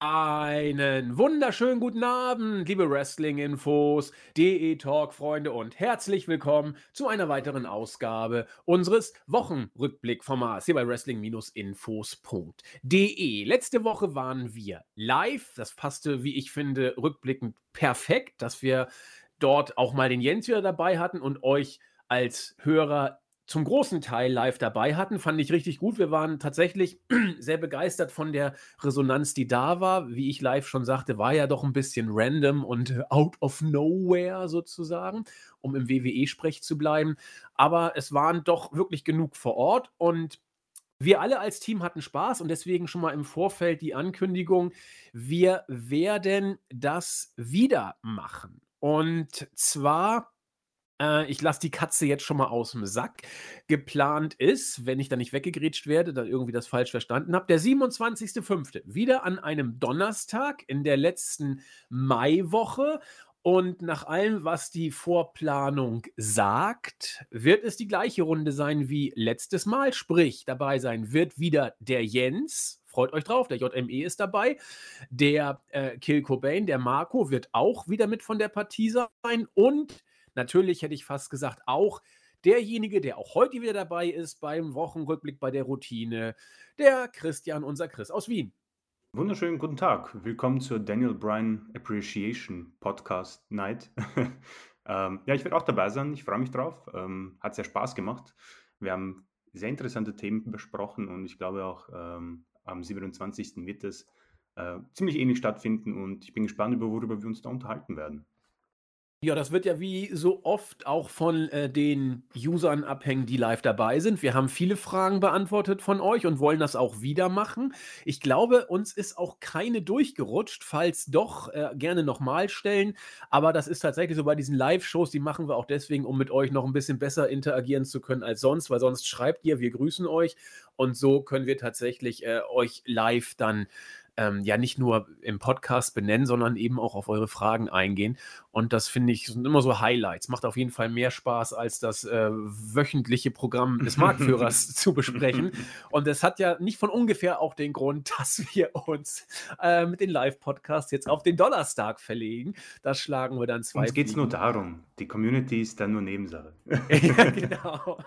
Einen wunderschönen guten Abend, liebe Wrestling-Infos, DE-Talk-Freunde und herzlich willkommen zu einer weiteren Ausgabe unseres Wochenrückblick-Formats hier bei Wrestling-Infos.de. Letzte Woche waren wir live, das passte, wie ich finde, rückblickend perfekt, dass wir dort auch mal den Jens wieder dabei hatten und euch als Hörer zum großen Teil live dabei hatten, fand ich richtig gut. Wir waren tatsächlich sehr begeistert von der Resonanz, die da war. Wie ich live schon sagte, war ja doch ein bisschen random und out of nowhere sozusagen, um im WWE-Sprech zu bleiben. Aber es waren doch wirklich genug vor Ort und wir alle als Team hatten Spaß und deswegen schon mal im Vorfeld die Ankündigung, wir werden das wieder machen. Und zwar äh, ich lasse die Katze jetzt schon mal aus dem Sack. Geplant ist, wenn ich da nicht weggegrätscht werde, dann irgendwie das falsch verstanden habe, der 27.05. Wieder an einem Donnerstag in der letzten Maiwoche. Und nach allem, was die Vorplanung sagt, wird es die gleiche Runde sein wie letztes Mal. Sprich, dabei sein wird wieder der Jens. Freut euch drauf, der JME ist dabei. Der äh, Kill Cobain, der Marco, wird auch wieder mit von der Partie sein. Und Natürlich hätte ich fast gesagt, auch derjenige, der auch heute wieder dabei ist beim Wochenrückblick bei der Routine, der Christian, unser Chris aus Wien. Wunderschönen guten Tag. Willkommen zur Daniel Bryan Appreciation Podcast Night. ähm, ja, ich werde auch dabei sein. Ich freue mich drauf. Ähm, hat sehr Spaß gemacht. Wir haben sehr interessante Themen besprochen und ich glaube auch ähm, am 27. wird es äh, ziemlich ähnlich stattfinden und ich bin gespannt, über worüber wir uns da unterhalten werden. Ja, das wird ja wie so oft auch von äh, den Usern abhängen, die live dabei sind. Wir haben viele Fragen beantwortet von euch und wollen das auch wieder machen. Ich glaube, uns ist auch keine durchgerutscht. Falls doch, äh, gerne nochmal stellen. Aber das ist tatsächlich so bei diesen Live-Shows, die machen wir auch deswegen, um mit euch noch ein bisschen besser interagieren zu können als sonst, weil sonst schreibt ihr, wir grüßen euch. Und so können wir tatsächlich äh, euch live dann ähm, ja nicht nur im Podcast benennen, sondern eben auch auf eure Fragen eingehen. Und das finde ich sind immer so Highlights. Macht auf jeden Fall mehr Spaß, als das äh, wöchentliche Programm des Marktführers zu besprechen. Und es hat ja nicht von ungefähr auch den Grund, dass wir uns äh, mit den Live-Podcasts jetzt auf den Donnerstag verlegen. Das schlagen wir dann zwei. Uns geht es nur darum. Die Community ist dann nur Nebensache. ja, genau.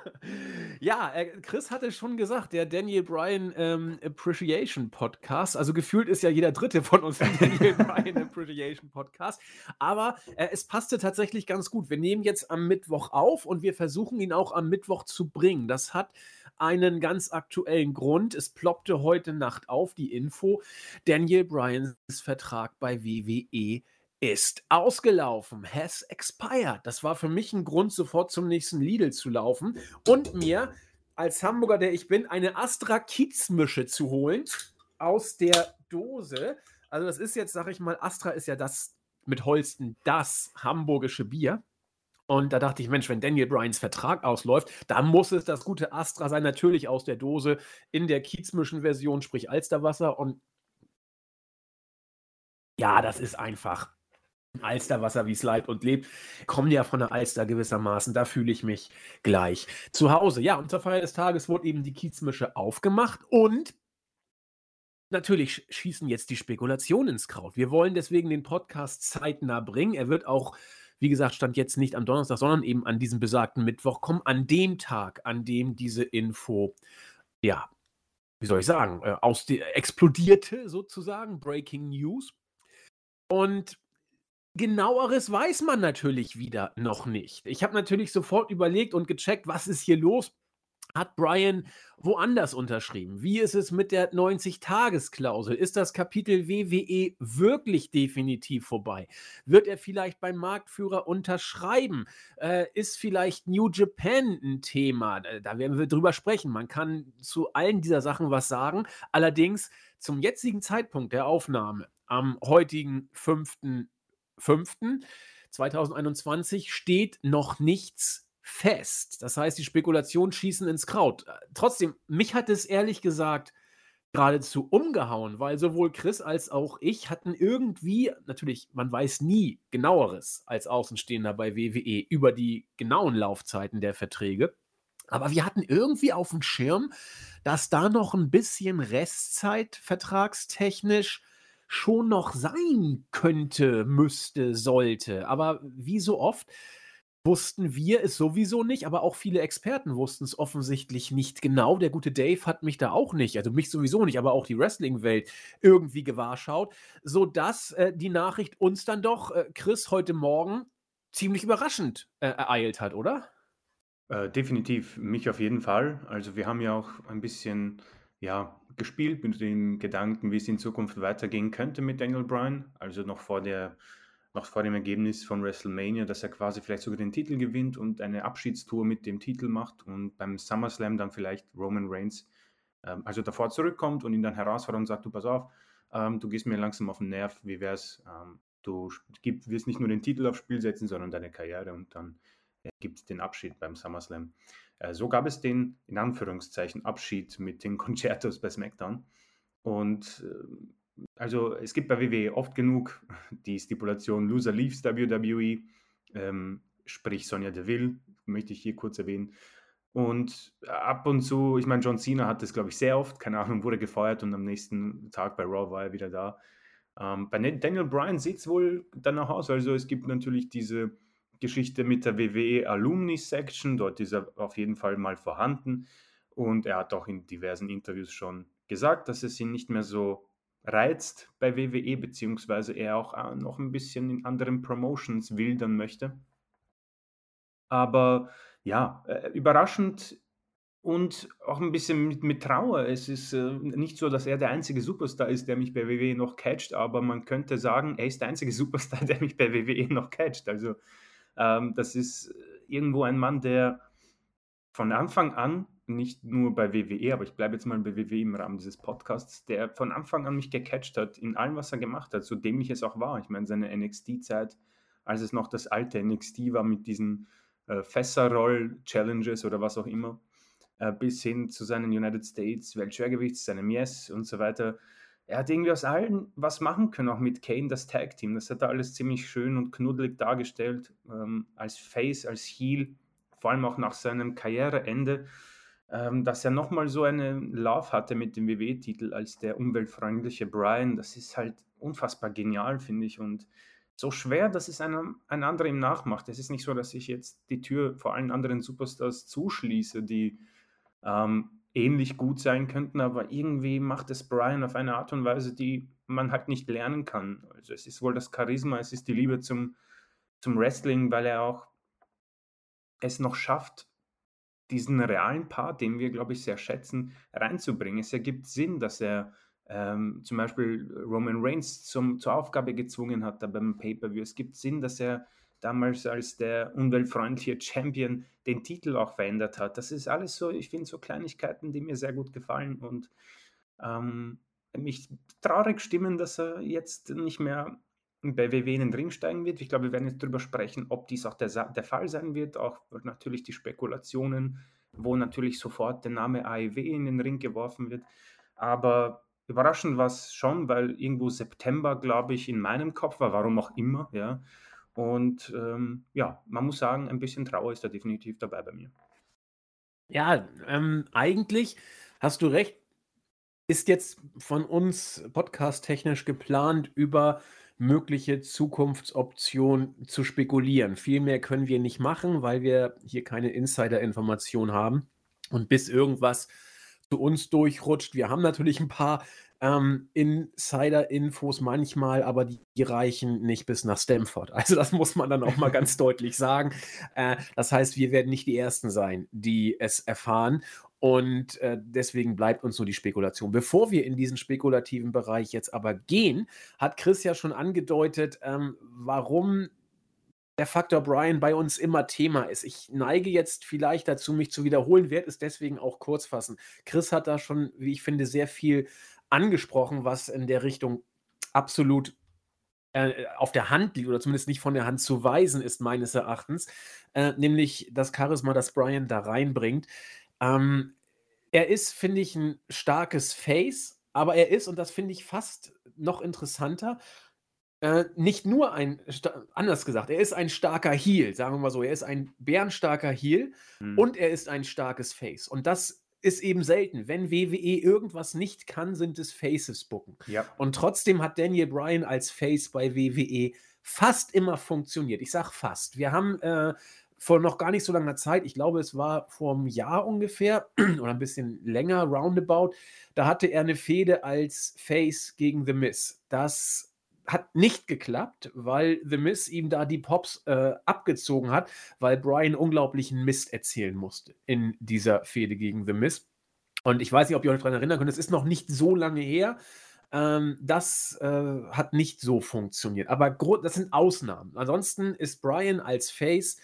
Ja, äh, Chris hatte schon gesagt, der Daniel Bryan ähm, Appreciation Podcast, also gefühlt ist ja jeder dritte von uns Daniel Appreciation Podcast, aber äh, es passte tatsächlich ganz gut. Wir nehmen jetzt am Mittwoch auf und wir versuchen ihn auch am Mittwoch zu bringen. Das hat einen ganz aktuellen Grund. Es ploppte heute Nacht auf die Info, Daniel Bryans Vertrag bei WWE ist ausgelaufen, has expired. Das war für mich ein Grund, sofort zum nächsten Lidl zu laufen und mir als Hamburger, der ich bin, eine Astra Kiezmische zu holen aus der Dose. Also das ist jetzt, sag ich mal, Astra ist ja das mit Holsten das hamburgische Bier. Und da dachte ich, Mensch, wenn Daniel Bryans Vertrag ausläuft, dann muss es das gute Astra sein, natürlich aus der Dose in der Kiezmischen-Version, sprich Alsterwasser. Und ja, das ist einfach Alsterwasser, wie es leibt und lebt. Kommen ja von der Alster gewissermaßen, da fühle ich mich gleich zu Hause. Ja, und zur Feier des Tages wurde eben die Kiezmische aufgemacht und Natürlich schießen jetzt die Spekulationen ins Kraut. Wir wollen deswegen den Podcast zeitnah bringen. Er wird auch, wie gesagt, stand jetzt nicht am Donnerstag, sondern eben an diesem besagten Mittwoch kommen, an dem Tag, an dem diese Info, ja, wie soll ich sagen, äh, aus die, explodierte sozusagen, Breaking News. Und genaueres weiß man natürlich wieder noch nicht. Ich habe natürlich sofort überlegt und gecheckt, was ist hier los hat Brian woanders unterschrieben? Wie ist es mit der 90-Tages-Klausel? Ist das Kapitel WWE wirklich definitiv vorbei? Wird er vielleicht beim Marktführer unterschreiben? Äh, ist vielleicht New Japan ein Thema? Da werden wir drüber sprechen. Man kann zu allen dieser Sachen was sagen. Allerdings zum jetzigen Zeitpunkt der Aufnahme, am heutigen 5.5.2021, steht noch nichts fest. Das heißt, die Spekulationen schießen ins Kraut. Trotzdem, mich hat es ehrlich gesagt geradezu umgehauen, weil sowohl Chris als auch ich hatten irgendwie, natürlich, man weiß nie genaueres als Außenstehender bei WWE über die genauen Laufzeiten der Verträge. Aber wir hatten irgendwie auf dem Schirm, dass da noch ein bisschen Restzeit vertragstechnisch schon noch sein könnte, müsste, sollte. Aber wie so oft wussten wir es sowieso nicht, aber auch viele Experten wussten es offensichtlich nicht genau. Der gute Dave hat mich da auch nicht, also mich sowieso nicht, aber auch die Wrestling-Welt irgendwie gewahrschaut, sodass äh, die Nachricht uns dann doch, äh, Chris, heute Morgen ziemlich überraschend äh, ereilt hat, oder? Äh, definitiv, mich auf jeden Fall. Also wir haben ja auch ein bisschen ja, gespielt mit dem Gedanken, wie es in Zukunft weitergehen könnte mit Daniel Bryan. Also noch vor der noch vor dem Ergebnis von WrestleMania, dass er quasi vielleicht sogar den Titel gewinnt und eine Abschiedstour mit dem Titel macht und beim SummerSlam dann vielleicht Roman Reigns ähm, also davor zurückkommt und ihn dann herausfordert und sagt, du pass auf, ähm, du gehst mir langsam auf den Nerv, wie wär's, ähm, du wirst nicht nur den Titel aufs Spiel setzen, sondern deine Karriere und dann äh, gibt es den Abschied beim SummerSlam. Äh, so gab es den, in Anführungszeichen, Abschied mit den Concertos bei SmackDown und äh, also es gibt bei WWE oft genug die Stipulation Loser leaves WWE, ähm, sprich Sonja Deville, möchte ich hier kurz erwähnen. Und ab und zu, ich meine, John Cena hat das, glaube ich, sehr oft, keine Ahnung, wurde gefeuert und am nächsten Tag bei Raw war er wieder da. Ähm, bei Daniel Bryan sieht es wohl danach aus. Also es gibt natürlich diese Geschichte mit der WWE Alumni Section, dort ist er auf jeden Fall mal vorhanden. Und er hat auch in diversen Interviews schon gesagt, dass es ihn nicht mehr so reizt bei WWE, beziehungsweise er auch äh, noch ein bisschen in anderen Promotions wildern möchte. Aber ja, äh, überraschend und auch ein bisschen mit, mit Trauer. Es ist äh, nicht so, dass er der einzige Superstar ist, der mich bei WWE noch catcht, aber man könnte sagen, er ist der einzige Superstar, der mich bei WWE noch catcht. Also ähm, das ist irgendwo ein Mann, der von Anfang an nicht nur bei WWE, aber ich bleibe jetzt mal bei WWE im Rahmen dieses Podcasts, der von Anfang an mich gecatcht hat in allem, was er gemacht hat, so dämlich es auch war. Ich meine, seine NXT-Zeit, als es noch das alte NXT war mit diesen äh, Fässerroll-Challenges oder was auch immer, äh, bis hin zu seinen United States Weltschwergewichts, seinem Yes und so weiter. Er hat irgendwie aus allen was machen können, auch mit Kane, das Tag-Team. Das hat er alles ziemlich schön und knuddelig dargestellt, ähm, als Face, als Heel, vor allem auch nach seinem Karriereende ähm, dass er nochmal so einen Lauf hatte mit dem WWE-Titel als der umweltfreundliche Brian. Das ist halt unfassbar genial, finde ich. Und so schwer, dass es einem, ein anderer ihm nachmacht. Es ist nicht so, dass ich jetzt die Tür vor allen anderen Superstars zuschließe, die ähm, ähnlich gut sein könnten, aber irgendwie macht es Brian auf eine Art und Weise, die man halt nicht lernen kann. Also es ist wohl das Charisma, es ist die Liebe zum, zum Wrestling, weil er auch es noch schafft, diesen realen Part, den wir, glaube ich, sehr schätzen, reinzubringen. Es ergibt Sinn, dass er ähm, zum Beispiel Roman Reigns zum, zur Aufgabe gezwungen hat da beim Pay-Per-View. Es gibt Sinn, dass er damals als der umweltfreundliche Champion den Titel auch verändert hat. Das ist alles so, ich finde so Kleinigkeiten, die mir sehr gut gefallen und ähm, mich traurig stimmen, dass er jetzt nicht mehr bei WW in den Ring steigen wird. Ich glaube, wir werden jetzt darüber sprechen, ob dies auch der, der Fall sein wird. Auch natürlich die Spekulationen, wo natürlich sofort der Name AEW in den Ring geworfen wird. Aber überraschend war es schon, weil irgendwo September, glaube ich, in meinem Kopf war, warum auch immer. Ja. Und ähm, ja, man muss sagen, ein bisschen Trauer ist da definitiv dabei bei mir. Ja, ähm, eigentlich hast du recht. Ist jetzt von uns podcast-technisch geplant, über mögliche Zukunftsoption zu spekulieren. Viel mehr können wir nicht machen, weil wir hier keine Insider-Information haben. Und bis irgendwas zu uns durchrutscht, wir haben natürlich ein paar ähm, Insider-Infos manchmal, aber die, die, reichen nicht bis nach Stamford. Also das muss man dann auch mal ganz deutlich sagen. Äh, das heißt, wir werden nicht die Ersten sein, die es erfahren. Und äh, deswegen bleibt uns nur die Spekulation. Bevor wir in diesen spekulativen Bereich jetzt aber gehen, hat Chris ja schon angedeutet, ähm, warum der Faktor Brian bei uns immer Thema ist. Ich neige jetzt vielleicht dazu, mich zu wiederholen, werde es deswegen auch kurz fassen. Chris hat da schon, wie ich finde, sehr viel angesprochen, was in der Richtung absolut äh, auf der Hand liegt oder zumindest nicht von der Hand zu weisen ist, meines Erachtens, äh, nämlich das Charisma, das Brian da reinbringt. Ähm, er ist, finde ich, ein starkes Face, aber er ist, und das finde ich fast noch interessanter, äh, nicht nur ein, anders gesagt, er ist ein starker Heel, sagen wir mal so. Er ist ein bärenstarker Heel mhm. und er ist ein starkes Face. Und das ist eben selten. Wenn WWE irgendwas nicht kann, sind es Faces booken. Ja. Und trotzdem hat Daniel Bryan als Face bei WWE fast immer funktioniert. Ich sage fast. Wir haben äh, vor noch gar nicht so langer Zeit, ich glaube, es war vor einem Jahr ungefähr oder ein bisschen länger, roundabout, da hatte er eine Fehde als Face gegen The Miz. Das hat nicht geklappt, weil The Miz ihm da die Pops äh, abgezogen hat, weil Brian unglaublichen Mist erzählen musste in dieser Fehde gegen The Miz. Und ich weiß nicht, ob ihr euch daran erinnern könnt, es ist noch nicht so lange her. Ähm, das äh, hat nicht so funktioniert. Aber das sind Ausnahmen. Ansonsten ist Brian als Face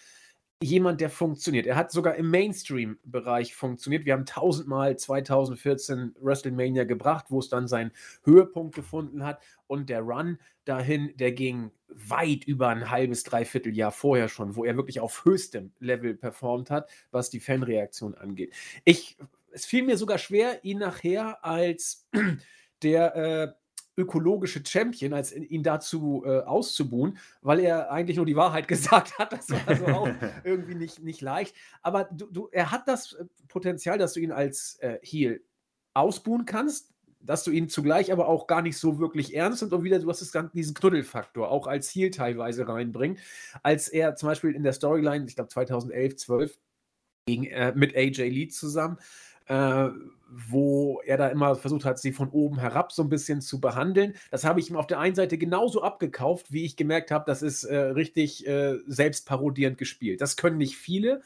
jemand, der funktioniert. Er hat sogar im Mainstream-Bereich funktioniert. Wir haben tausendmal 2014 WrestleMania gebracht, wo es dann seinen Höhepunkt gefunden hat. Und der Run dahin, der ging weit über ein halbes, dreiviertel Jahr vorher schon, wo er wirklich auf höchstem Level performt hat, was die Fanreaktion angeht. Ich, es fiel mir sogar schwer, ihn nachher als der äh, ökologische Champion, als ihn dazu äh, auszubuhen, weil er eigentlich nur die Wahrheit gesagt hat. Das war also auch irgendwie nicht, nicht leicht. Aber du, du, er hat das äh, Potenzial, dass du ihn als äh, Heel ausbuhen kannst, dass du ihn zugleich aber auch gar nicht so wirklich ernst und wieder, du hast das Ganze, diesen Knuddelfaktor auch als Heel teilweise reinbringt, als er zum Beispiel in der Storyline, ich glaube 2011, 12, gegen, äh, mit AJ Lee zusammen, äh, wo er da immer versucht hat, sie von oben herab so ein bisschen zu behandeln. Das habe ich ihm auf der einen Seite genauso abgekauft, wie ich gemerkt habe, das ist äh, richtig äh, selbstparodierend gespielt. Das können nicht viele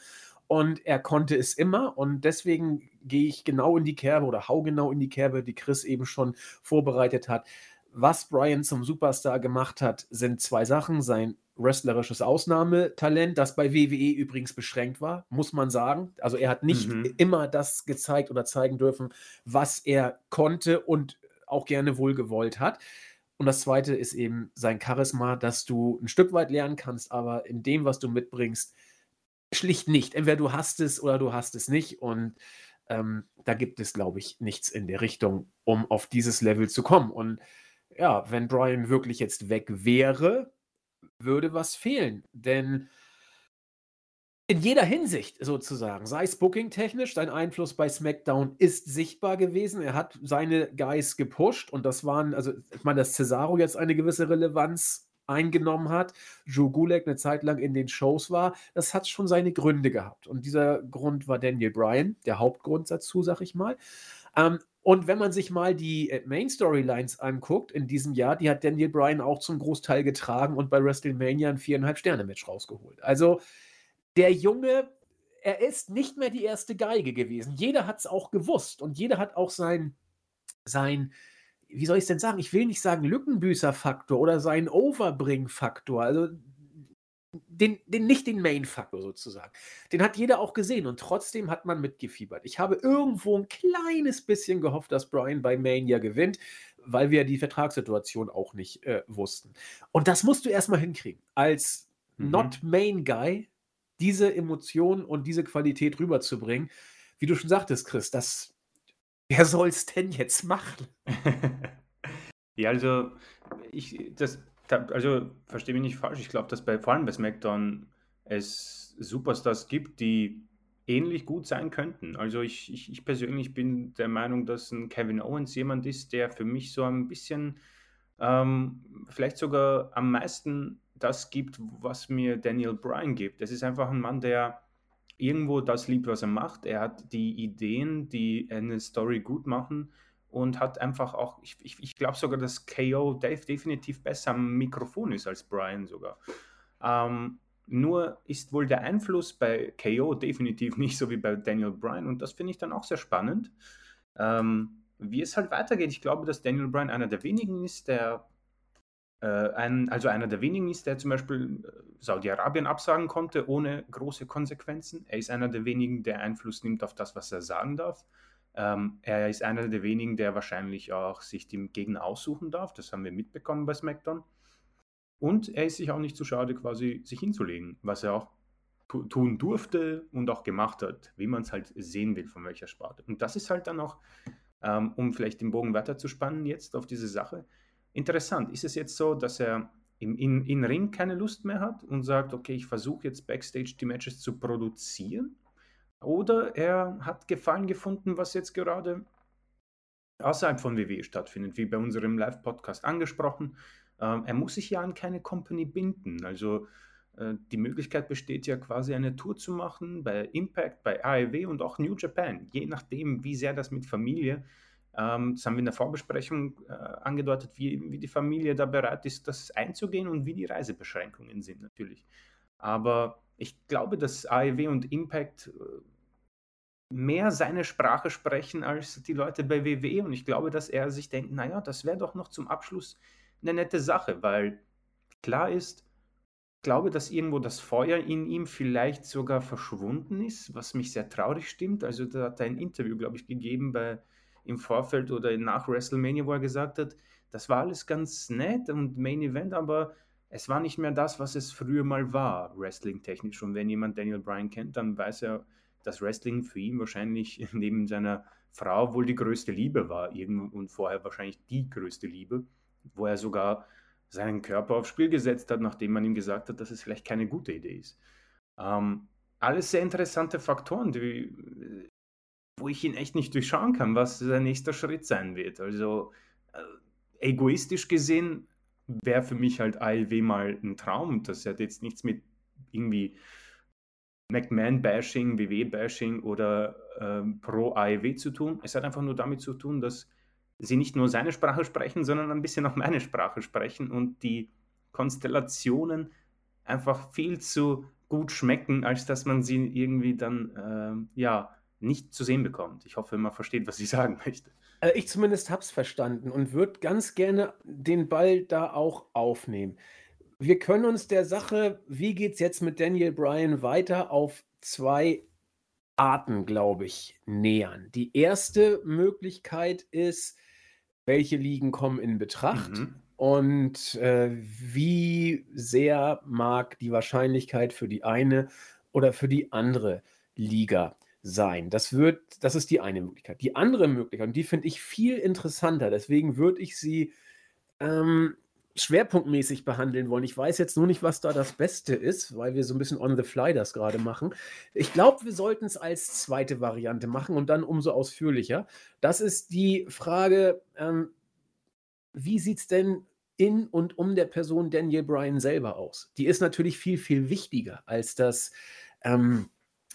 und er konnte es immer und deswegen gehe ich genau in die Kerbe oder hau genau in die Kerbe, die Chris eben schon vorbereitet hat. Was Brian zum Superstar gemacht hat, sind zwei Sachen. Sein wrestlerisches Ausnahmetalent, das bei WWE übrigens beschränkt war, muss man sagen. Also er hat nicht mhm. immer das gezeigt oder zeigen dürfen, was er konnte und auch gerne wohlgewollt hat. Und das zweite ist eben sein Charisma, dass du ein Stück weit lernen kannst, aber in dem, was du mitbringst, schlicht nicht. Entweder du hast es oder du hast es nicht. Und ähm, da gibt es, glaube ich, nichts in der Richtung, um auf dieses Level zu kommen. Und ja, wenn Brian wirklich jetzt weg wäre, würde was fehlen. Denn in jeder Hinsicht sozusagen, sei es booking-technisch, sein Einfluss bei SmackDown ist sichtbar gewesen. Er hat seine Guys gepusht und das waren, also ich meine, dass Cesaro jetzt eine gewisse Relevanz eingenommen hat, Joe Gulak eine Zeit lang in den Shows war, das hat schon seine Gründe gehabt. Und dieser Grund war Daniel Bryan, der Hauptgrund dazu, sag ich mal. Ähm, und wenn man sich mal die äh, Main Storylines anguckt in diesem Jahr, die hat Daniel Bryan auch zum Großteil getragen und bei WrestleMania ein viereinhalb Sterne-Match rausgeholt. Also der Junge, er ist nicht mehr die erste Geige gewesen. Jeder hat es auch gewusst und jeder hat auch sein, sein, wie soll ich es denn sagen? Ich will nicht sagen Lückenbüßer-Faktor oder seinen Overbring-Faktor. Also den, den, nicht den Main-Faktor sozusagen. Den hat jeder auch gesehen und trotzdem hat man mitgefiebert. Ich habe irgendwo ein kleines bisschen gehofft, dass Brian bei Mania gewinnt, weil wir die Vertragssituation auch nicht äh, wussten. Und das musst du erstmal hinkriegen. Als mhm. Not-Main-Guy diese Emotion und diese Qualität rüberzubringen, wie du schon sagtest, Chris, das, wer soll es denn jetzt machen? ja, also ich, das also verstehe mich nicht falsch. Ich glaube, dass bei, vor allem bei SmackDown es Superstars gibt, die ähnlich gut sein könnten. Also ich, ich, ich persönlich bin der Meinung, dass ein Kevin Owens jemand ist, der für mich so ein bisschen, ähm, vielleicht sogar am meisten das gibt, was mir Daniel Bryan gibt. Das ist einfach ein Mann, der irgendwo das liebt, was er macht. Er hat die Ideen, die eine Story gut machen und hat einfach auch, ich, ich, ich glaube sogar, dass KO Dave definitiv besser am Mikrofon ist als Brian sogar. Ähm, nur ist wohl der Einfluss bei KO definitiv nicht so wie bei Daniel Bryan und das finde ich dann auch sehr spannend. Ähm, wie es halt weitergeht, ich glaube, dass Daniel Bryan einer der wenigen ist, der äh, ein, also einer der wenigen ist, der zum Beispiel äh, Saudi-Arabien absagen konnte, ohne große Konsequenzen. Er ist einer der wenigen, der Einfluss nimmt auf das, was er sagen darf. Ähm, er ist einer der wenigen, der wahrscheinlich auch sich den Gegner aussuchen darf. Das haben wir mitbekommen bei SmackDown. Und er ist sich auch nicht zu schade, quasi sich hinzulegen, was er auch tun durfte und auch gemacht hat, wie man es halt sehen will, von welcher Sparte. Und das ist halt dann auch, ähm, um vielleicht den Bogen weiter zu spannen jetzt auf diese Sache, interessant. Ist es jetzt so, dass er im in, in Ring keine Lust mehr hat und sagt, okay, ich versuche jetzt Backstage die Matches zu produzieren? Oder er hat Gefallen gefunden, was jetzt gerade außerhalb von WWE stattfindet, wie bei unserem Live-Podcast angesprochen. Ähm, er muss sich ja an keine Company binden. Also äh, die Möglichkeit besteht ja quasi eine Tour zu machen bei Impact, bei AEW und auch New Japan, je nachdem, wie sehr das mit Familie, ähm, das haben wir in der Vorbesprechung äh, angedeutet, wie, wie die Familie da bereit ist, das einzugehen und wie die Reisebeschränkungen sind natürlich. Aber ich glaube, dass AEW und Impact äh, mehr seine Sprache sprechen als die Leute bei WWE und ich glaube, dass er sich denkt, naja, das wäre doch noch zum Abschluss eine nette Sache, weil klar ist, glaube, dass irgendwo das Feuer in ihm vielleicht sogar verschwunden ist, was mich sehr traurig stimmt. Also da hat er ein Interview, glaube ich, gegeben bei, im Vorfeld oder nach WrestleMania, wo er gesagt hat, das war alles ganz nett und Main Event, aber es war nicht mehr das, was es früher mal war, wrestling-technisch. Und wenn jemand Daniel Bryan kennt, dann weiß er, dass Wrestling für ihn wahrscheinlich neben seiner Frau wohl die größte Liebe war und vorher wahrscheinlich die größte Liebe, wo er sogar seinen Körper aufs Spiel gesetzt hat, nachdem man ihm gesagt hat, dass es vielleicht keine gute Idee ist. Ähm, alles sehr interessante Faktoren, die, wo ich ihn echt nicht durchschauen kann, was sein nächster Schritt sein wird. Also äh, egoistisch gesehen wäre für mich halt ALW mal ein Traum. Das hat jetzt nichts mit irgendwie McMahon-Bashing, WW-Bashing oder ähm, Pro-AEW zu tun. Es hat einfach nur damit zu tun, dass sie nicht nur seine Sprache sprechen, sondern ein bisschen auch meine Sprache sprechen und die Konstellationen einfach viel zu gut schmecken, als dass man sie irgendwie dann äh, ja nicht zu sehen bekommt. Ich hoffe, man versteht, was ich sagen möchte. Äh, ich zumindest habe es verstanden und würde ganz gerne den Ball da auch aufnehmen. Wir können uns der Sache, wie geht es jetzt mit Daniel Bryan weiter, auf zwei Arten, glaube ich, nähern. Die erste Möglichkeit ist, welche Ligen kommen in Betracht mhm. und äh, wie sehr mag die Wahrscheinlichkeit für die eine oder für die andere Liga sein. Das wird, das ist die eine Möglichkeit. Die andere Möglichkeit, und die finde ich viel interessanter, deswegen würde ich sie ähm, schwerpunktmäßig behandeln wollen. Ich weiß jetzt nur nicht, was da das Beste ist, weil wir so ein bisschen on the fly das gerade machen. Ich glaube, wir sollten es als zweite Variante machen und dann umso ausführlicher. Das ist die Frage, ähm, wie sieht es denn in und um der Person Daniel Bryan selber aus? Die ist natürlich viel, viel wichtiger als das. Ähm,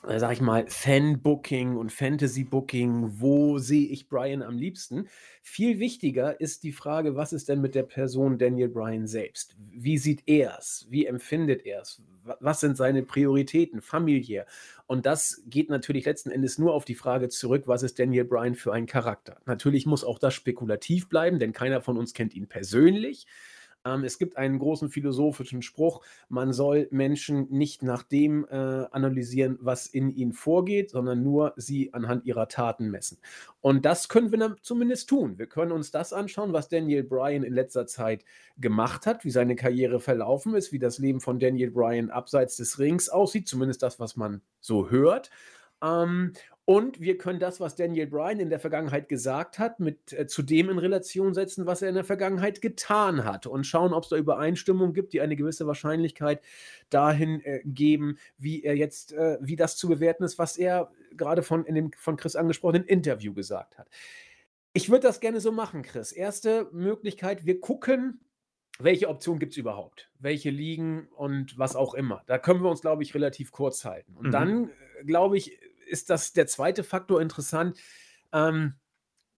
äh, sag ich mal, Fan-Booking und Fantasy-Booking, wo sehe ich Brian am liebsten? Viel wichtiger ist die Frage, was ist denn mit der Person Daniel Bryan selbst? Wie sieht er es? Wie empfindet er es? Was sind seine Prioritäten familiär? Und das geht natürlich letzten Endes nur auf die Frage zurück, was ist Daniel Bryan für ein Charakter? Natürlich muss auch das spekulativ bleiben, denn keiner von uns kennt ihn persönlich. Ähm, es gibt einen großen philosophischen Spruch, man soll Menschen nicht nach dem äh, analysieren, was in ihnen vorgeht, sondern nur sie anhand ihrer Taten messen. Und das können wir dann zumindest tun. Wir können uns das anschauen, was Daniel Bryan in letzter Zeit gemacht hat, wie seine Karriere verlaufen ist, wie das Leben von Daniel Bryan abseits des Rings aussieht, zumindest das, was man so hört. Ähm, und wir können das, was Daniel Bryan in der Vergangenheit gesagt hat, mit äh, zu dem in Relation setzen, was er in der Vergangenheit getan hat und schauen, ob es da Übereinstimmungen gibt, die eine gewisse Wahrscheinlichkeit dahin äh, geben, wie er jetzt, äh, wie das zu bewerten ist, was er gerade von in dem von Chris angesprochenen Interview gesagt hat. Ich würde das gerne so machen, Chris. Erste Möglichkeit, wir gucken, welche Option gibt es überhaupt? Welche liegen und was auch immer. Da können wir uns, glaube ich, relativ kurz halten. Und mhm. dann, äh, glaube ich, ist das der zweite Faktor interessant. Ähm,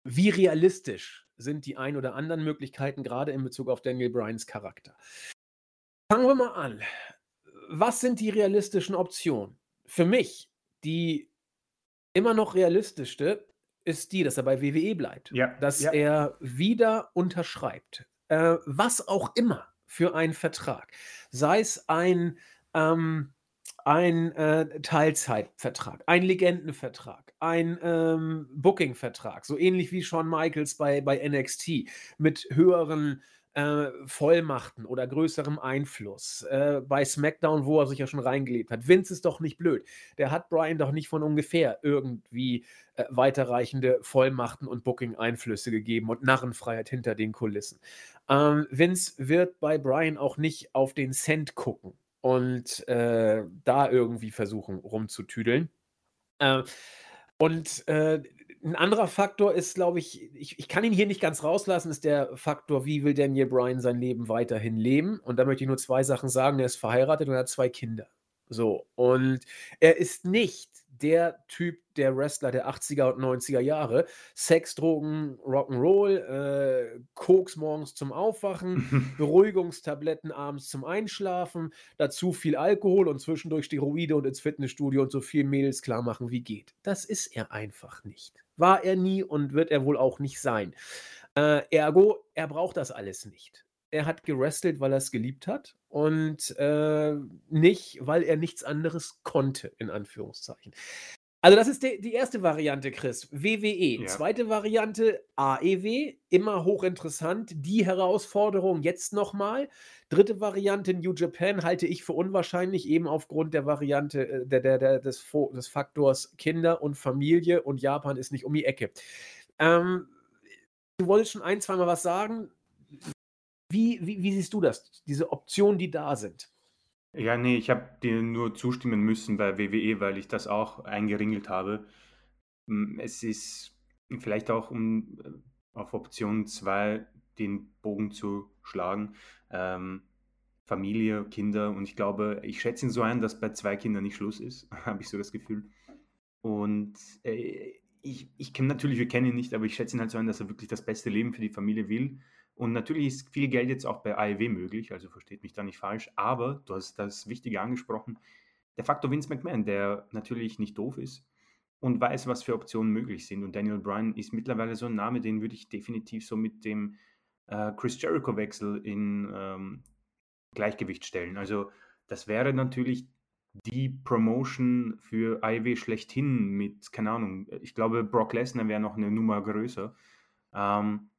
wie realistisch sind die ein oder anderen Möglichkeiten, gerade in Bezug auf Daniel Bryans Charakter? Fangen wir mal an. Was sind die realistischen Optionen? Für mich, die immer noch realistischste ist die, dass er bei WWE bleibt. Ja, dass ja. er wieder unterschreibt. Äh, was auch immer für einen Vertrag. Sei es ein ähm, ein äh, Teilzeitvertrag, ein Legendenvertrag, ein ähm, Booking-Vertrag, so ähnlich wie Shawn Michaels bei, bei NXT, mit höheren äh, Vollmachten oder größerem Einfluss. Äh, bei SmackDown, wo er sich ja schon reingelebt hat. Vince ist doch nicht blöd. Der hat Brian doch nicht von ungefähr irgendwie äh, weiterreichende Vollmachten und Booking-Einflüsse gegeben und Narrenfreiheit hinter den Kulissen. Ähm, Vince wird bei Brian auch nicht auf den Cent gucken und äh, da irgendwie versuchen rumzutüdeln. Äh, und äh, ein anderer Faktor ist, glaube ich, ich, ich kann ihn hier nicht ganz rauslassen, ist der Faktor, wie will Daniel Bryan sein Leben weiterhin leben? Und da möchte ich nur zwei Sachen sagen. Er ist verheiratet und hat zwei Kinder. So. Und er ist nicht der Typ der Wrestler der 80er und 90er Jahre. Sex, Drogen, Rock'n'Roll, äh, Koks morgens zum Aufwachen, Beruhigungstabletten abends zum Einschlafen, dazu viel Alkohol und zwischendurch Steroide und ins Fitnessstudio und so viel Mädels klar machen, wie geht. Das ist er einfach nicht. War er nie und wird er wohl auch nicht sein. Äh, ergo, er braucht das alles nicht er hat gerestelt, weil er es geliebt hat und äh, nicht, weil er nichts anderes konnte, in Anführungszeichen. Also das ist die, die erste Variante, Chris. WWE. Ja. Zweite Variante, AEW. Immer hochinteressant. Die Herausforderung jetzt nochmal. Dritte Variante, New Japan, halte ich für unwahrscheinlich, eben aufgrund der Variante äh, der, der, der, des, des Faktors Kinder und Familie und Japan ist nicht um die Ecke. Ähm, du wolltest schon ein, zweimal was sagen. Wie, wie, wie siehst du das, diese Optionen, die da sind? Ja, nee, ich habe dir nur zustimmen müssen bei WWE, weil ich das auch eingeringelt habe. Hm, es ist vielleicht auch, um äh, auf Option 2 den Bogen zu schlagen, ähm, Familie, Kinder und ich glaube, ich schätze ihn so ein, dass bei zwei Kindern nicht Schluss ist, habe ich so das Gefühl. Und äh, ich, ich kenne natürlich, wir kennen ihn nicht, aber ich schätze ihn halt so ein, dass er wirklich das beste Leben für die Familie will und natürlich ist viel Geld jetzt auch bei AEW möglich, also versteht mich da nicht falsch, aber du hast das Wichtige angesprochen, der Faktor Vince McMahon, der natürlich nicht doof ist und weiß, was für Optionen möglich sind. Und Daniel Bryan ist mittlerweile so ein Name, den würde ich definitiv so mit dem äh, Chris Jericho-Wechsel in ähm, Gleichgewicht stellen. Also das wäre natürlich die Promotion für AEW schlechthin mit, keine Ahnung, ich glaube, Brock Lesnar wäre noch eine Nummer größer. Ähm,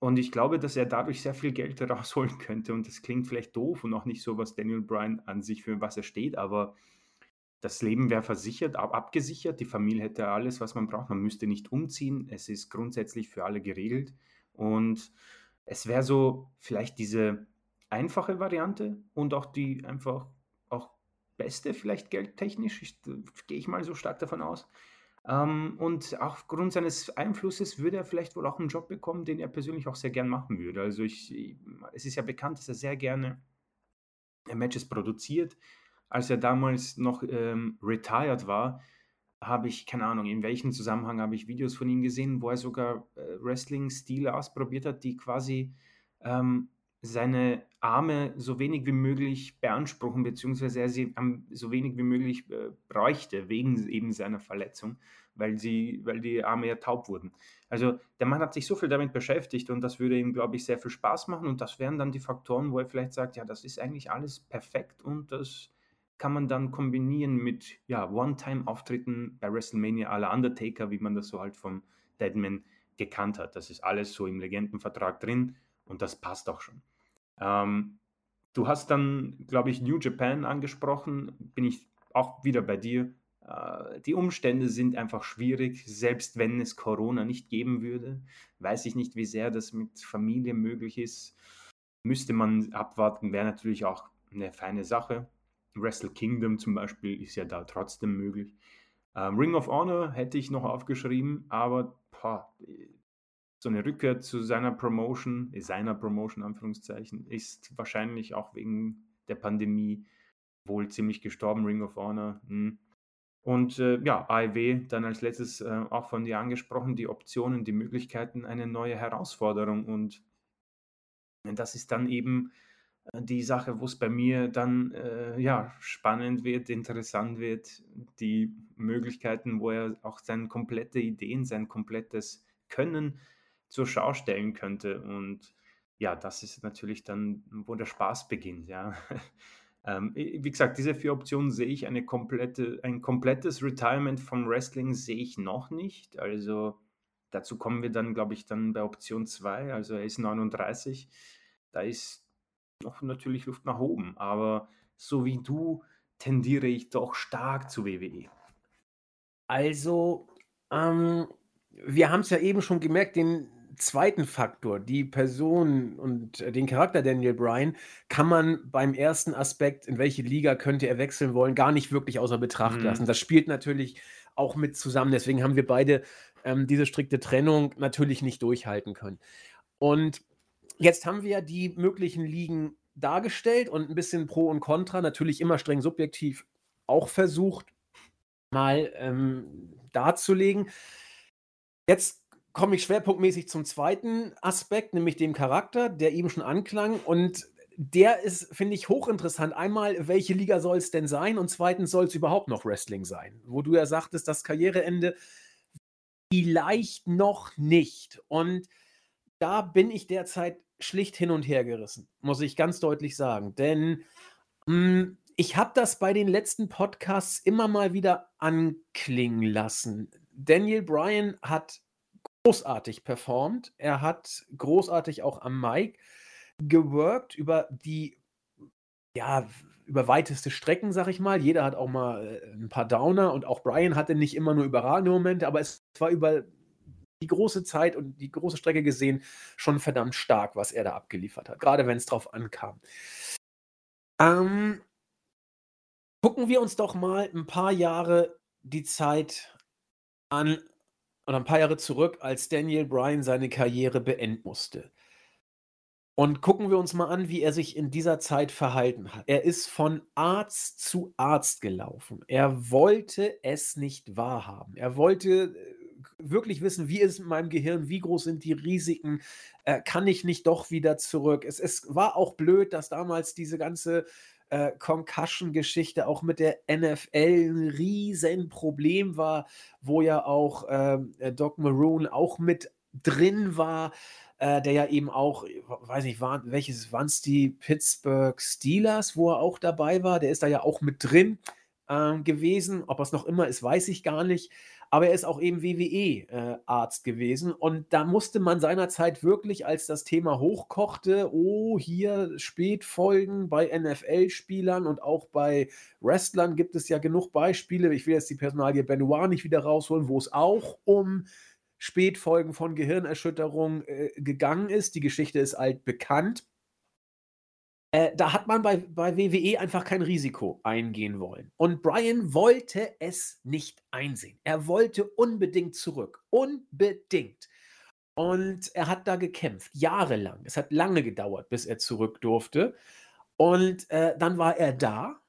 und ich glaube, dass er dadurch sehr viel Geld rausholen könnte. Und das klingt vielleicht doof und auch nicht so, was Daniel Bryan an sich für was er steht, aber das Leben wäre versichert, ab, abgesichert. Die Familie hätte alles, was man braucht. Man müsste nicht umziehen. Es ist grundsätzlich für alle geregelt. Und es wäre so vielleicht diese einfache Variante und auch die einfach auch beste, vielleicht geldtechnisch. Ich, gehe ich mal so stark davon aus. Ähm, und aufgrund seines Einflusses würde er vielleicht wohl auch einen Job bekommen, den er persönlich auch sehr gern machen würde. Also ich, es ist ja bekannt, dass er sehr gerne äh, Matches produziert. Als er damals noch ähm, retired war, habe ich, keine Ahnung, in welchem Zusammenhang habe ich Videos von ihm gesehen, wo er sogar äh, Wrestling-Stile ausprobiert hat, die quasi ähm, seine Arme so wenig wie möglich beanspruchen, beziehungsweise er sie so wenig wie möglich äh, bräuchte, wegen eben seiner Verletzung, weil, sie, weil die Arme ja taub wurden. Also der Mann hat sich so viel damit beschäftigt und das würde ihm, glaube ich, sehr viel Spaß machen und das wären dann die Faktoren, wo er vielleicht sagt, ja, das ist eigentlich alles perfekt und das kann man dann kombinieren mit ja, One-Time-Auftritten bei WrestleMania la Undertaker, wie man das so halt vom Deadman gekannt hat. Das ist alles so im Legendenvertrag drin und das passt auch schon. Ähm, du hast dann, glaube ich, New Japan angesprochen. Bin ich auch wieder bei dir. Äh, die Umstände sind einfach schwierig, selbst wenn es Corona nicht geben würde. Weiß ich nicht, wie sehr das mit Familie möglich ist. Müsste man abwarten, wäre natürlich auch eine feine Sache. Wrestle Kingdom zum Beispiel ist ja da trotzdem möglich. Ähm, Ring of Honor hätte ich noch aufgeschrieben, aber boah, so eine Rückkehr zu seiner Promotion, äh, seiner Promotion, Anführungszeichen, ist wahrscheinlich auch wegen der Pandemie wohl ziemlich gestorben, Ring of Honor. Hm. Und äh, ja, AEW dann als letztes äh, auch von dir angesprochen, die Optionen, die Möglichkeiten, eine neue Herausforderung. Und das ist dann eben äh, die Sache, wo es bei mir dann äh, ja, spannend wird, interessant wird, die Möglichkeiten, wo er auch seine komplette Ideen, sein komplettes Können zur Schau stellen könnte. Und ja, das ist natürlich dann, wo der Spaß beginnt, ja. ähm, wie gesagt, diese vier Optionen sehe ich eine komplette, ein komplettes Retirement vom Wrestling sehe ich noch nicht. Also dazu kommen wir dann, glaube ich, dann bei Option 2. Also er ist 39. Da ist noch natürlich Luft nach oben. Aber so wie du tendiere ich doch stark zu WWE. Also, ähm, wir haben es ja eben schon gemerkt, den zweiten Faktor, die Person und den Charakter Daniel Bryan, kann man beim ersten Aspekt, in welche Liga könnte er wechseln wollen, gar nicht wirklich außer Betracht mhm. lassen. Das spielt natürlich auch mit zusammen. Deswegen haben wir beide ähm, diese strikte Trennung natürlich nicht durchhalten können. Und jetzt haben wir die möglichen Ligen dargestellt und ein bisschen Pro und Contra, natürlich immer streng subjektiv, auch versucht mal ähm, darzulegen. Jetzt komme ich schwerpunktmäßig zum zweiten Aspekt, nämlich dem Charakter, der eben schon anklang. Und der ist, finde ich, hochinteressant. Einmal, welche Liga soll es denn sein? Und zweitens, soll es überhaupt noch Wrestling sein? Wo du ja sagtest, das Karriereende vielleicht noch nicht. Und da bin ich derzeit schlicht hin und her gerissen, muss ich ganz deutlich sagen. Denn mh, hm, ich habe das bei den letzten Podcasts immer mal wieder anklingen lassen. Daniel Bryan hat großartig performt. Er hat großartig auch am Mic geworkt über die, ja, über weiteste Strecken, sag ich mal. Jeder hat auch mal äh, ein paar Downer und auch Brian hatte nicht immer nur überragende Momente, aber es war über die große Zeit und die große Strecke gesehen schon verdammt stark, was er da abgeliefert hat, gerade wenn es drauf ankam. Ähm, gucken wir uns doch mal ein paar Jahre die Zeit an, oder ein paar Jahre zurück, als Daniel Bryan seine Karriere beenden musste. Und gucken wir uns mal an, wie er sich in dieser Zeit verhalten hat. Er ist von Arzt zu Arzt gelaufen. Er wollte es nicht wahrhaben. Er wollte äh, wirklich wissen, wie ist es in meinem Gehirn, wie groß sind die Risiken, äh, kann ich nicht doch wieder zurück. Es, es war auch blöd, dass damals diese ganze äh, Concussion-Geschichte auch mit der NFL ein Riesenproblem war, wo ja auch ähm, äh, Doc Maroon auch mit drin war, äh, der ja eben auch, weiß nicht, war, welches waren es die Pittsburgh Steelers, wo er auch dabei war, der ist da ja auch mit drin äh, gewesen. Ob er es noch immer ist, weiß ich gar nicht. Aber er ist auch eben WWE-Arzt äh, gewesen. Und da musste man seinerzeit wirklich, als das Thema hochkochte, oh, hier Spätfolgen bei NFL-Spielern und auch bei Wrestlern gibt es ja genug Beispiele. Ich will jetzt die Personalie Benoit nicht wieder rausholen, wo es auch um Spätfolgen von Gehirnerschütterung äh, gegangen ist. Die Geschichte ist altbekannt. Äh, da hat man bei, bei WWE einfach kein Risiko eingehen wollen. Und Brian wollte es nicht einsehen. Er wollte unbedingt zurück. Unbedingt. Und er hat da gekämpft, jahrelang. Es hat lange gedauert, bis er zurück durfte. Und äh, dann war er da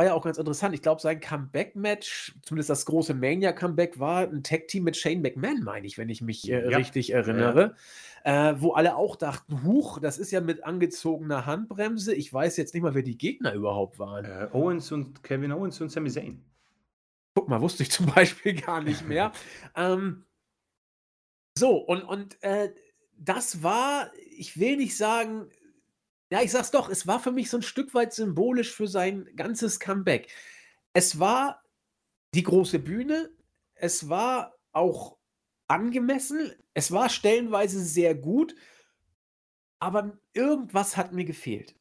war ja auch ganz interessant. Ich glaube, sein Comeback-Match, zumindest das große Mania-Comeback, war ein Tag-Team mit Shane McMahon, meine ich, wenn ich mich äh, ja. richtig erinnere. Ja. Äh, wo alle auch dachten: Huch, das ist ja mit angezogener Handbremse. Ich weiß jetzt nicht mal, wer die Gegner überhaupt waren. Äh, Owens und Kevin Owens und Sami Zayn. Guck mal, wusste ich zum Beispiel gar nicht mehr. ähm, so, und, und äh, das war, ich will nicht sagen, ja, ich sag's doch, es war für mich so ein Stück weit symbolisch für sein ganzes Comeback. Es war die große Bühne, es war auch angemessen, es war stellenweise sehr gut, aber irgendwas hat mir gefehlt.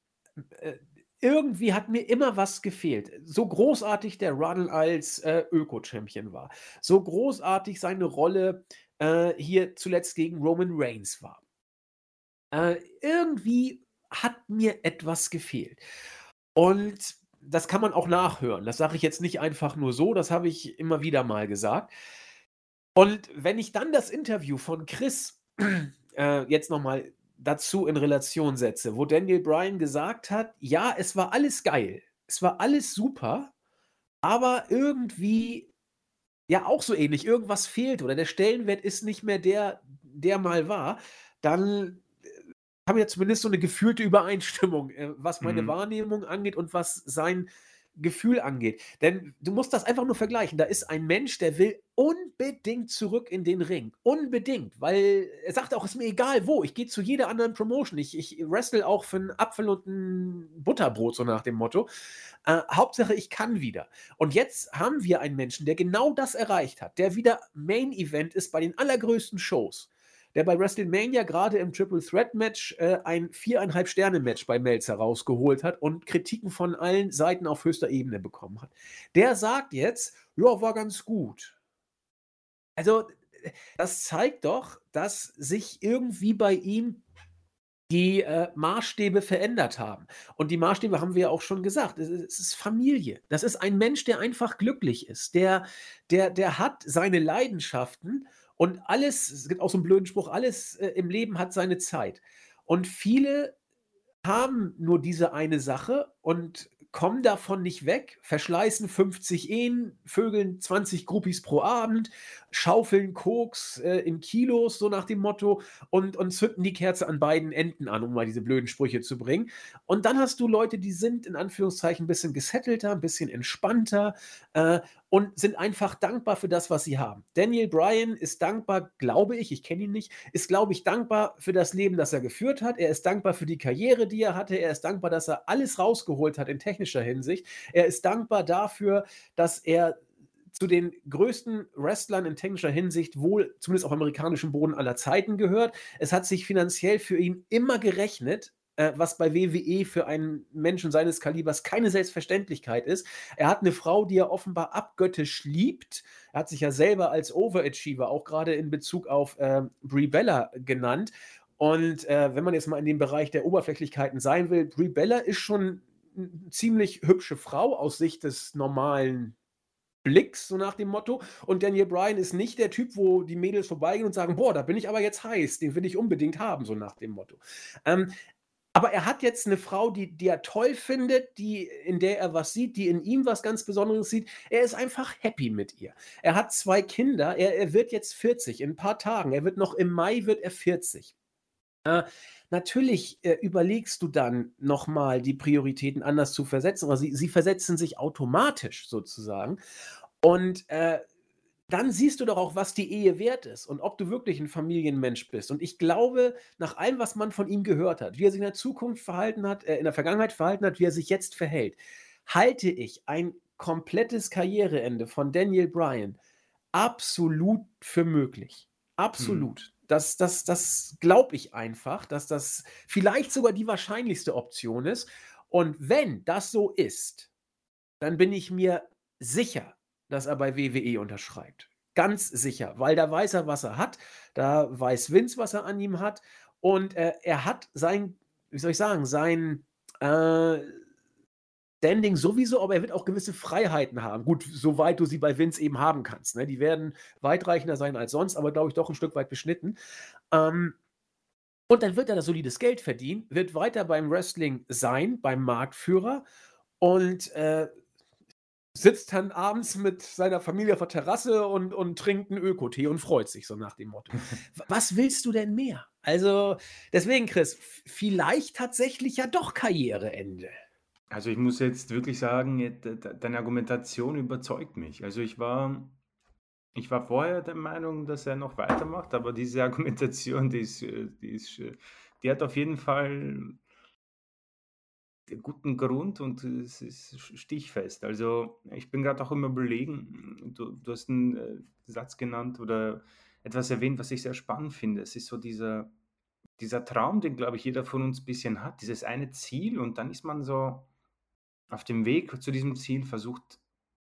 Äh, irgendwie hat mir immer was gefehlt. So großartig der Run als äh, Öko-Champion war, so großartig seine Rolle äh, hier zuletzt gegen Roman Reigns war. Äh, irgendwie hat mir etwas gefehlt. Und das kann man auch nachhören. Das sage ich jetzt nicht einfach nur so, das habe ich immer wieder mal gesagt. Und wenn ich dann das Interview von Chris äh, jetzt nochmal dazu in Relation setze, wo Daniel Bryan gesagt hat, ja, es war alles geil, es war alles super, aber irgendwie ja auch so ähnlich, irgendwas fehlt oder der Stellenwert ist nicht mehr der, der mal war, dann haben ja zumindest so eine gefühlte Übereinstimmung, äh, was meine mhm. Wahrnehmung angeht und was sein Gefühl angeht. Denn du musst das einfach nur vergleichen. Da ist ein Mensch, der will unbedingt zurück in den Ring. Unbedingt. Weil er sagt auch, ist mir egal wo. Ich gehe zu jeder anderen Promotion. Ich, ich wrestle auch für einen Apfel und ein Butterbrot, so nach dem Motto. Äh, Hauptsache, ich kann wieder. Und jetzt haben wir einen Menschen, der genau das erreicht hat, der wieder Main Event ist bei den allergrößten Shows der bei WrestleMania gerade im Triple Threat Match äh, ein viereinhalb Sterne Match bei Melzer rausgeholt hat und Kritiken von allen Seiten auf höchster Ebene bekommen hat. Der sagt jetzt, ja, war ganz gut. Also das zeigt doch, dass sich irgendwie bei ihm die äh, Maßstäbe verändert haben. Und die Maßstäbe haben wir ja auch schon gesagt. Es, es, ist Familie. Das ist ein Mensch, der einfach glücklich ist. Der, der, der hat seine Leidenschaften und alles, es gibt auch so einen blöden Spruch, alles äh, im Leben hat seine Zeit. Und viele haben nur diese eine Sache und kommen davon nicht weg, verschleißen 50 Ehen, vögeln 20 Groupies pro Abend, schaufeln Koks äh, in Kilos, so nach dem Motto, und, und zünden die Kerze an beiden Enden an, um mal diese blöden Sprüche zu bringen. Und dann hast du Leute, die sind in Anführungszeichen ein bisschen gesettelter, ein bisschen entspannter äh, und sind einfach dankbar für das, was sie haben. Daniel Bryan ist dankbar, glaube ich, ich kenne ihn nicht, ist, glaube ich, dankbar für das Leben, das er geführt hat. Er ist dankbar für die Karriere, die er hatte. Er ist dankbar, dass er alles rausgeholt hat in technischer Hinsicht. Er ist dankbar dafür, dass er zu den größten Wrestlern in technischer Hinsicht wohl, zumindest auf amerikanischem Boden aller Zeiten gehört. Es hat sich finanziell für ihn immer gerechnet, äh, was bei WWE für einen Menschen seines Kalibers keine Selbstverständlichkeit ist. Er hat eine Frau, die er offenbar abgöttisch liebt. Er hat sich ja selber als Overachiever, auch gerade in Bezug auf äh, Brie Bella genannt. Und äh, wenn man jetzt mal in dem Bereich der Oberflächlichkeiten sein will, Brie Bella ist schon eine ziemlich hübsche Frau aus Sicht des normalen Blicks, so nach dem Motto. Und Daniel Bryan ist nicht der Typ, wo die Mädels vorbeigehen und sagen, boah, da bin ich aber jetzt heiß, den will ich unbedingt haben, so nach dem Motto. Ähm, aber er hat jetzt eine Frau, die, die er toll findet, die, in der er was sieht, die in ihm was ganz Besonderes sieht. Er ist einfach happy mit ihr. Er hat zwei Kinder, er, er wird jetzt 40 in ein paar Tagen. Er wird noch im Mai wird er 40. Äh, natürlich äh, überlegst du dann nochmal, die Prioritäten anders zu versetzen, aber sie, sie versetzen sich automatisch sozusagen. Und äh, dann siehst du doch auch, was die Ehe wert ist und ob du wirklich ein Familienmensch bist. Und ich glaube, nach allem, was man von ihm gehört hat, wie er sich in der Zukunft verhalten hat, äh, in der Vergangenheit verhalten hat, wie er sich jetzt verhält, halte ich ein komplettes Karriereende von Daniel Bryan absolut für möglich. Absolut. Hm. Das, das, das glaube ich einfach, dass das vielleicht sogar die wahrscheinlichste Option ist. Und wenn das so ist, dann bin ich mir sicher, dass er bei WWE unterschreibt. Ganz sicher, weil da weiß er, was er hat. Da weiß Vince, was er an ihm hat. Und äh, er hat sein, wie soll ich sagen, sein äh, Standing sowieso, aber er wird auch gewisse Freiheiten haben. Gut, soweit du sie bei Vince eben haben kannst. Ne? Die werden weitreichender sein als sonst, aber glaube ich doch ein Stück weit beschnitten. Ähm, und dann wird er das solides Geld verdienen, wird weiter beim Wrestling sein, beim Marktführer und äh, sitzt dann abends mit seiner Familie auf der Terrasse und, und trinkt einen Ökotee und freut sich so nach dem Motto. Was willst du denn mehr? Also, deswegen, Chris, vielleicht tatsächlich ja doch Karriereende. Also ich muss jetzt wirklich sagen, deine Argumentation überzeugt mich. Also ich war, ich war vorher der Meinung, dass er noch weitermacht, aber diese Argumentation, die ist, äh, die ist, äh, die hat auf jeden Fall guten Grund und es ist stichfest. Also ich bin gerade auch immer überlegen, du, du hast einen äh, Satz genannt oder etwas erwähnt, was ich sehr spannend finde. Es ist so dieser, dieser Traum, den, glaube ich, jeder von uns ein bisschen hat, dieses eine Ziel und dann ist man so auf dem Weg zu diesem Ziel, versucht,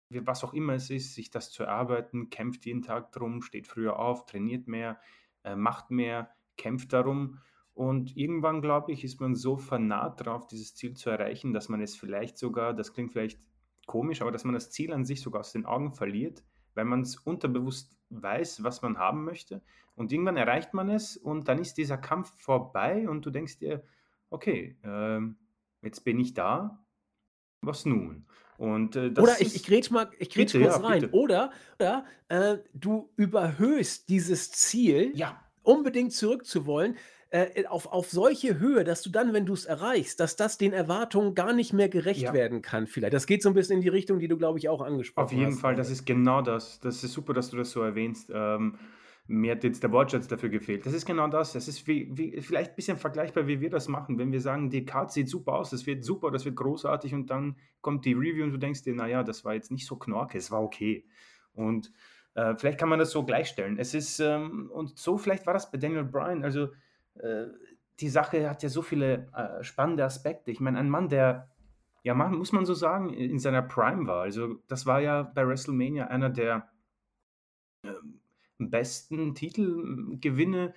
was auch immer es ist, sich das zu erarbeiten, kämpft jeden Tag drum, steht früher auf, trainiert mehr, äh, macht mehr, kämpft darum und irgendwann, glaube ich, ist man so vernarrt darauf, dieses Ziel zu erreichen, dass man es vielleicht sogar, das klingt vielleicht komisch, aber dass man das Ziel an sich sogar aus den Augen verliert, weil man es unterbewusst weiß, was man haben möchte. Und irgendwann erreicht man es und dann ist dieser Kampf vorbei und du denkst dir, okay, äh, jetzt bin ich da, was nun? Und, äh, oder ich, ich grätsch mal, ich grätsch bitte, kurz ja, rein. Bitte. Oder, oder äh, du überhöhst dieses Ziel, ja. unbedingt zurückzuwollen, äh, auf, auf solche Höhe, dass du dann, wenn du es erreichst, dass das den Erwartungen gar nicht mehr gerecht ja. werden kann, vielleicht. Das geht so ein bisschen in die Richtung, die du, glaube ich, auch angesprochen hast. Auf jeden hast, Fall, das ist genau das. Das ist super, dass du das so erwähnst. Ähm, mir hat jetzt der Wortschatz dafür gefehlt. Das ist genau das. Das ist wie, wie, vielleicht ein bisschen vergleichbar, wie wir das machen. Wenn wir sagen, die Karte sieht super aus, das wird super, das wird großartig und dann kommt die Review und du denkst dir, naja, das war jetzt nicht so knorke, es war okay. Und äh, vielleicht kann man das so gleichstellen. Es ist, ähm, und so vielleicht war das bei Daniel Bryan. Also äh, die Sache hat ja so viele äh, spannende Aspekte. Ich meine, ein Mann, der, ja, muss man so sagen, in seiner Prime war. Also, das war ja bei WrestleMania einer der äh, besten Titelgewinne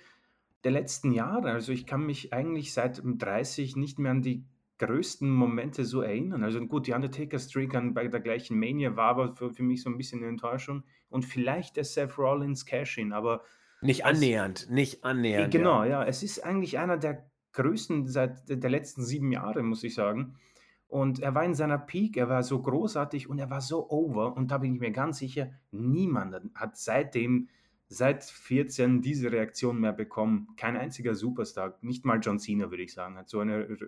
der letzten Jahre. Also ich kann mich eigentlich seit 30 nicht mehr an die größten Momente so erinnern. Also gut, die Undertaker-Streak bei der gleichen Mania war aber für, für, mich so ein bisschen eine Enttäuschung. Und vielleicht der Seth Rollins Cash-In, aber... Nicht annähernd, nicht annähernd. Genau, ja. ja. Es ist eigentlich einer der größten seit der letzten sieben Jahre, muss ich sagen. Und er war in seiner Peak, er war so großartig und er war so over. Und da bin ich mir ganz sicher, niemand hat seitdem, seit 14 diese Reaktion mehr bekommen. Kein einziger Superstar, nicht mal John Cena, würde ich sagen, hat so eine,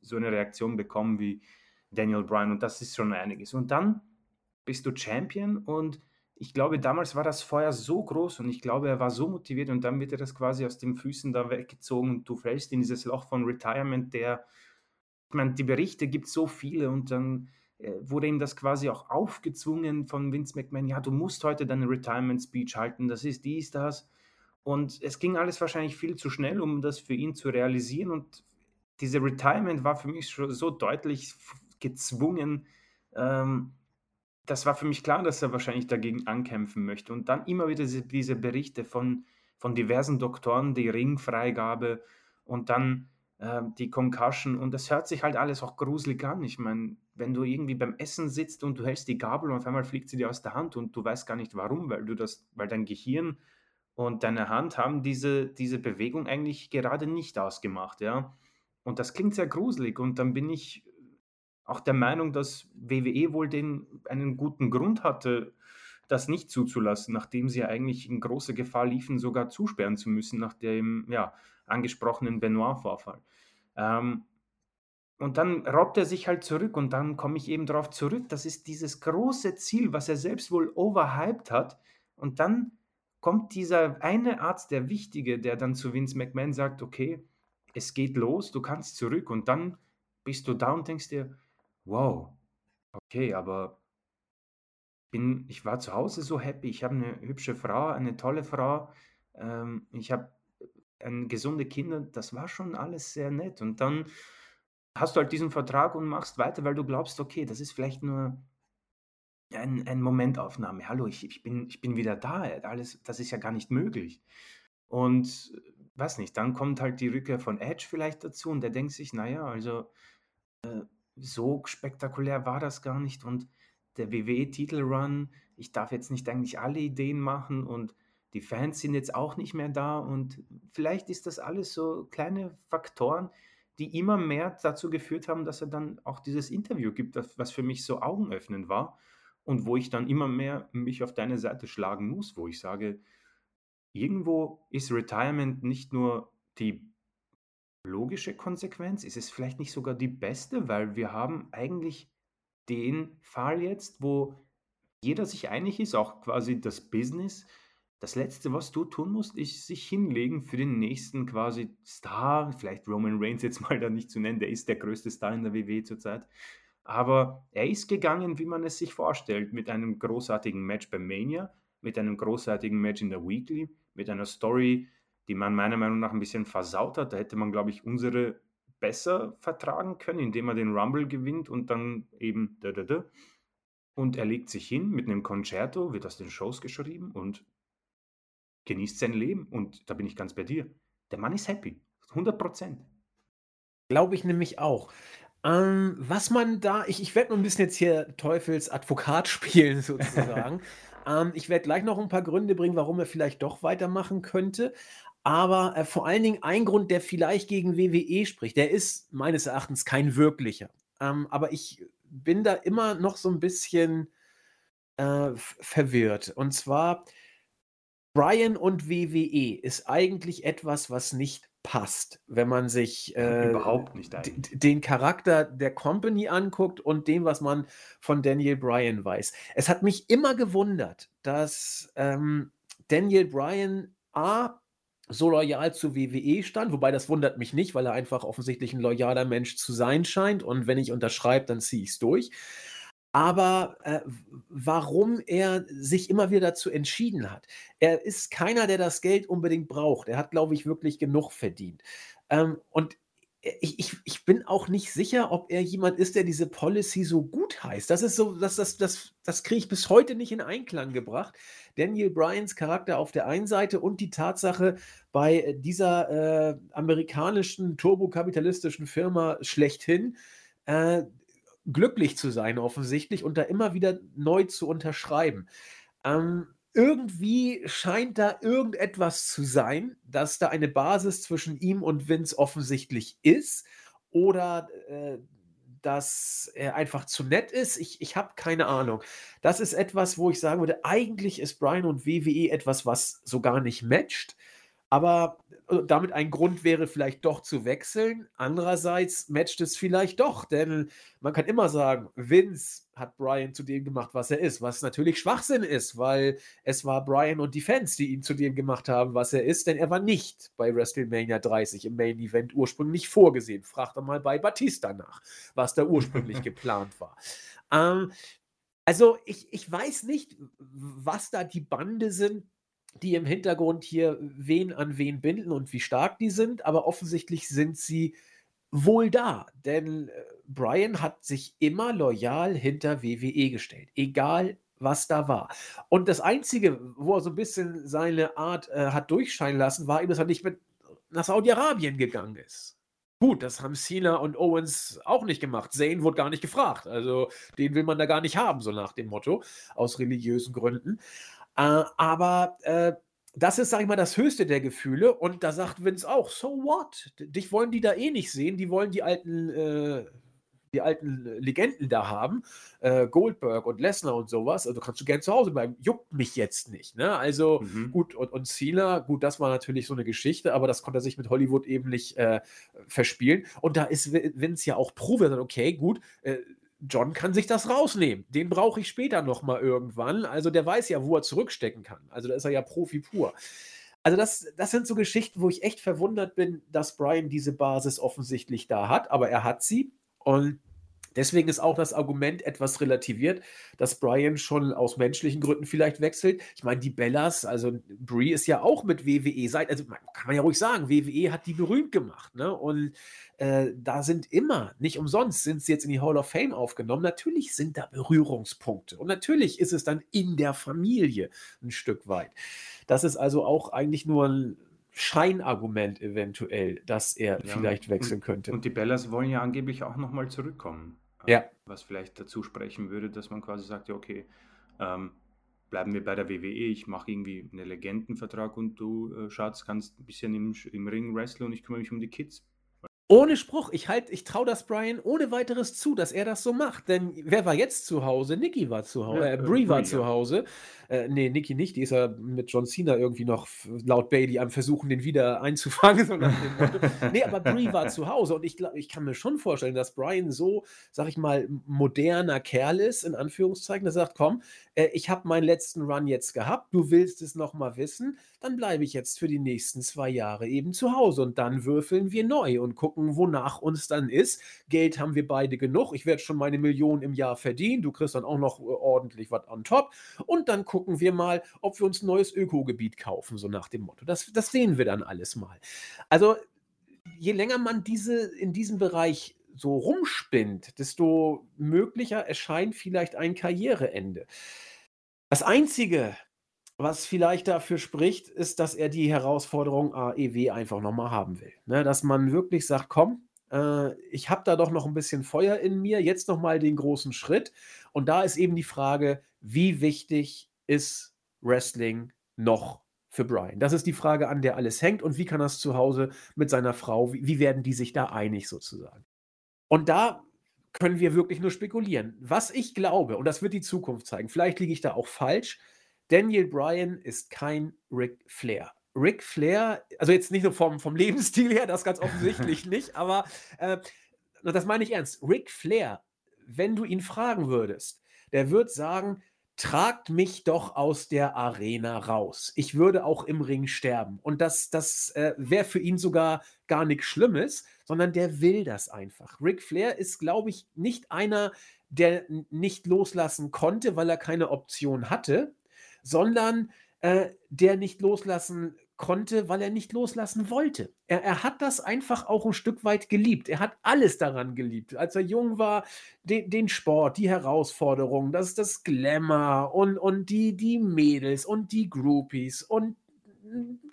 so eine Reaktion bekommen wie Daniel Bryan. Und das ist schon einiges. Und dann bist du Champion und ich glaube, damals war das Feuer so groß und ich glaube, er war so motiviert und dann wird er das quasi aus den Füßen da weggezogen und du fällst in dieses Loch von Retirement, der ich meine, die Berichte gibt so viele und dann äh, wurde ihm das quasi auch aufgezwungen von Vince McMahon, ja, du musst heute deine Retirement Speech halten, das ist dies, das. Und es ging alles wahrscheinlich viel zu schnell, um das für ihn zu realisieren. Und diese Retirement war für mich schon so deutlich gezwungen. Ähm, das war für mich klar, dass er wahrscheinlich dagegen ankämpfen möchte. Und dann immer wieder diese, diese Berichte von, von diversen Doktoren, die Ringfreigabe und dann äh, die Concussion und das hört sich halt alles auch gruselig an. Ich meine, wenn du irgendwie beim Essen sitzt und du hältst die Gabel und auf einmal fliegt sie dir aus der Hand und du weißt gar nicht warum, weil du das, weil dein Gehirn und deine Hand haben diese, diese Bewegung eigentlich gerade nicht ausgemacht, ja. Und das klingt sehr gruselig und dann bin ich auch der Meinung, dass WWE wohl den, einen guten Grund hatte, das nicht zuzulassen, nachdem sie eigentlich in große Gefahr liefen, sogar zusperren zu müssen, nach dem, ja, angesprochenen Benoit-Vorfall. Ähm, und dann robbt er sich halt zurück und dann komme ich eben darauf zurück. Das ist dieses große Ziel, was er selbst wohl overhyped hat. Und dann kommt dieser eine Arzt, der Wichtige, der dann zu Vince McMahon sagt, okay, es geht los, du kannst zurück. Und dann bist du da und denkst dir, wow, okay, aber bin, ich war zu Hause so happy. Ich habe eine hübsche Frau, eine tolle Frau. Ähm, ich habe ähm, gesunde Kinder, das war schon alles sehr nett. Und dann hast du halt diesen Vertrag und machst weiter, weil du glaubst, okay, das ist vielleicht nur ein, ein Momentaufnahme. Hallo, ich, ich, bin, ich bin wieder da. Alles, das ist ja gar nicht möglich. Und weiß nicht, dann kommt halt die Rückkehr von Edge vielleicht dazu und der denkt sich, naja, also äh, so spektakulär war das gar nicht. Und der WWE-Titel-Run, ich darf jetzt nicht eigentlich alle Ideen machen und die Fans sind jetzt auch nicht mehr da. Und vielleicht ist das alles so kleine Faktoren, die immer mehr dazu geführt haben, dass er dann auch dieses Interview gibt, was für mich so augenöffnend war und wo ich dann immer mehr mich auf deine Seite schlagen muss, wo ich sage, irgendwo ist Retirement nicht nur die logische Konsequenz, ist es vielleicht nicht sogar die beste, weil wir haben eigentlich den Fall jetzt, wo jeder sich einig ist, auch quasi das Business, das Letzte, was du tun musst, ist sich hinlegen für den nächsten quasi Star, vielleicht Roman Reigns jetzt mal da nicht zu nennen, der ist der größte Star in der WWE zurzeit. Aber er ist gegangen, wie man es sich vorstellt, mit einem großartigen Match bei Mania, mit einem großartigen Match in der Weekly, mit einer Story, die man meiner Meinung nach ein bisschen versaut hat. Da hätte man, glaube ich, unsere besser vertragen können, indem er den Rumble gewinnt und dann eben da, da, da. Und er legt sich hin mit einem Concerto, wird aus den Shows geschrieben und genießt sein Leben. Und da bin ich ganz bei dir. Der Mann ist happy. 100 Prozent. Glaube ich nämlich auch. Ähm, was man da, ich, ich werde nur ein bisschen jetzt hier Teufels Advokat spielen, sozusagen. ähm, ich werde gleich noch ein paar Gründe bringen, warum er vielleicht doch weitermachen könnte. Aber äh, vor allen Dingen ein Grund, der vielleicht gegen WWE spricht, der ist meines Erachtens kein wirklicher. Ähm, aber ich bin da immer noch so ein bisschen äh, verwirrt. Und zwar, Brian und WWE ist eigentlich etwas, was nicht passt, wenn man sich äh, überhaupt nicht den Charakter der Company anguckt und dem, was man von Daniel Bryan weiß. Es hat mich immer gewundert, dass ähm, Daniel Bryan A so loyal zu WWE stand, wobei das wundert mich nicht, weil er einfach offensichtlich ein loyaler Mensch zu sein scheint und wenn ich unterschreibe, dann ziehe ich es durch aber äh, warum er sich immer wieder dazu entschieden hat. Er ist keiner, der das Geld unbedingt braucht. Er hat, glaube ich, wirklich genug verdient. Ähm, und ich, ich, ich bin auch nicht sicher, ob er jemand ist, der diese Policy so gut heißt. Das ist so, das, das, das, das kriege ich bis heute nicht in Einklang gebracht. Daniel Bryans Charakter auf der einen Seite und die Tatsache, bei dieser äh, amerikanischen turbokapitalistischen Firma schlechthin äh, glücklich zu sein, offensichtlich, und da immer wieder neu zu unterschreiben. Ähm, irgendwie scheint da irgendetwas zu sein, dass da eine Basis zwischen ihm und Vince offensichtlich ist oder äh, dass er einfach zu nett ist. Ich, ich habe keine Ahnung. Das ist etwas, wo ich sagen würde, eigentlich ist Brian und WWE etwas, was so gar nicht matcht. Aber äh, damit ein Grund wäre, vielleicht doch zu wechseln. Andererseits matcht es vielleicht doch, denn man kann immer sagen, Vince hat Brian zu dem gemacht, was er ist, was natürlich Schwachsinn ist, weil es war Brian und die Fans, die ihn zu dem gemacht haben, was er ist, denn er war nicht bei WrestleMania 30 im Main Event ursprünglich vorgesehen. Fragt doch mal bei Batista nach, was da ursprünglich geplant war. Ähm, also ich, ich weiß nicht, was da die Bande sind, die im Hintergrund hier wen an wen binden und wie stark die sind, aber offensichtlich sind sie wohl da, denn äh, Brian hat sich immer loyal hinter WWE gestellt, egal was da war. Und das Einzige, wo er so ein bisschen seine Art äh, hat durchscheinen lassen, war eben, dass er nicht mit nach Saudi-Arabien gegangen ist. Gut, das haben Cena und Owens auch nicht gemacht. Zane wurde gar nicht gefragt. Also den will man da gar nicht haben, so nach dem Motto, aus religiösen Gründen. Äh, aber äh, das ist, sag ich mal, das höchste der Gefühle. Und da sagt Vince auch, so what? Dich wollen die da eh nicht sehen. Die wollen die alten, äh, die alten Legenden da haben. Äh, Goldberg und Lesnar und sowas. Also kannst du gern zu Hause bleiben. Juckt mich jetzt nicht. Ne? Also mhm. gut, und, und Cena, gut, das war natürlich so eine Geschichte, aber das konnte er sich mit Hollywood eben nicht äh, verspielen. Und da ist Vince ja auch Probe. Okay, gut, äh, John kann sich das rausnehmen. Den brauche ich später nochmal irgendwann. Also der weiß ja, wo er zurückstecken kann. Also da ist er ja Profi pur. Also das, das sind so Geschichten, wo ich echt verwundert bin, dass Brian diese Basis offensichtlich da hat, aber er hat sie. Und Deswegen ist auch das Argument etwas relativiert, dass Brian schon aus menschlichen Gründen vielleicht wechselt. Ich meine, die Bellas, also Brie ist ja auch mit WWE seit, also kann man ja ruhig sagen, WWE hat die berühmt gemacht, ne? Und äh, da sind immer, nicht umsonst sind sie jetzt in die Hall of Fame aufgenommen. Natürlich sind da Berührungspunkte. Und natürlich ist es dann in der Familie ein Stück weit. Das ist also auch eigentlich nur ein Scheinargument eventuell, dass er ja, vielleicht wechseln könnte. Und die Bellas wollen ja angeblich auch nochmal zurückkommen. Ja. Was vielleicht dazu sprechen würde, dass man quasi sagt, ja, okay, ähm, bleiben wir bei der WWE, ich mache irgendwie einen Legendenvertrag und du, äh, Schatz, kannst ein bisschen im, im Ring wrestlen und ich kümmere mich um die Kids. Ohne Spruch, ich halt, ich traue das Brian ohne weiteres zu, dass er das so macht. Denn wer war jetzt zu Hause? Nikki war zu Hause, ja, äh, Brie war zu Hause. Äh, nee, Nikki nicht, die ist ja mit John Cena irgendwie noch laut Bailey am Versuchen, den wieder einzufangen. So nee, aber Brie war zu Hause und ich, ich kann mir schon vorstellen, dass Brian so, sag ich mal, moderner Kerl ist, in Anführungszeichen, der sagt, komm, äh, ich habe meinen letzten Run jetzt gehabt, du willst es nochmal wissen, dann bleibe ich jetzt für die nächsten zwei Jahre eben zu Hause und dann würfeln wir neu und gucken, wonach uns dann ist. Geld haben wir beide genug, ich werde schon meine Millionen im Jahr verdienen, du kriegst dann auch noch äh, ordentlich was on top und dann gucken wir mal, ob wir uns ein neues Ökogebiet kaufen, so nach dem Motto. Das, das sehen wir dann alles mal. Also je länger man diese in diesem Bereich so rumspinnt, desto möglicher erscheint vielleicht ein Karriereende. Das Einzige, was vielleicht dafür spricht, ist, dass er die Herausforderung AEW einfach nochmal haben will. Ne, dass man wirklich sagt, komm, äh, ich habe da doch noch ein bisschen Feuer in mir, jetzt nochmal den großen Schritt. Und da ist eben die Frage, wie wichtig ist Wrestling noch für Brian? Das ist die Frage, an der alles hängt. Und wie kann das zu Hause mit seiner Frau, wie, wie werden die sich da einig sozusagen? Und da können wir wirklich nur spekulieren. Was ich glaube, und das wird die Zukunft zeigen, vielleicht liege ich da auch falsch, Daniel Bryan ist kein Ric Flair. Ric Flair, also jetzt nicht nur vom, vom Lebensstil her, das ganz offensichtlich nicht, aber äh, das meine ich ernst. Ric Flair, wenn du ihn fragen würdest, der wird sagen, tragt mich doch aus der Arena raus. Ich würde auch im Ring sterben. Und das, das äh, wäre für ihn sogar gar nichts Schlimmes, sondern der will das einfach. Ric Flair ist, glaube ich, nicht einer, der nicht loslassen konnte, weil er keine Option hatte, sondern äh, der nicht loslassen konnte, weil er nicht loslassen wollte. Er, er, hat das einfach auch ein Stück weit geliebt. Er hat alles daran geliebt. Als er jung war, den, den Sport, die Herausforderungen, das, das Glamour und, und die, die Mädels und die Groupies und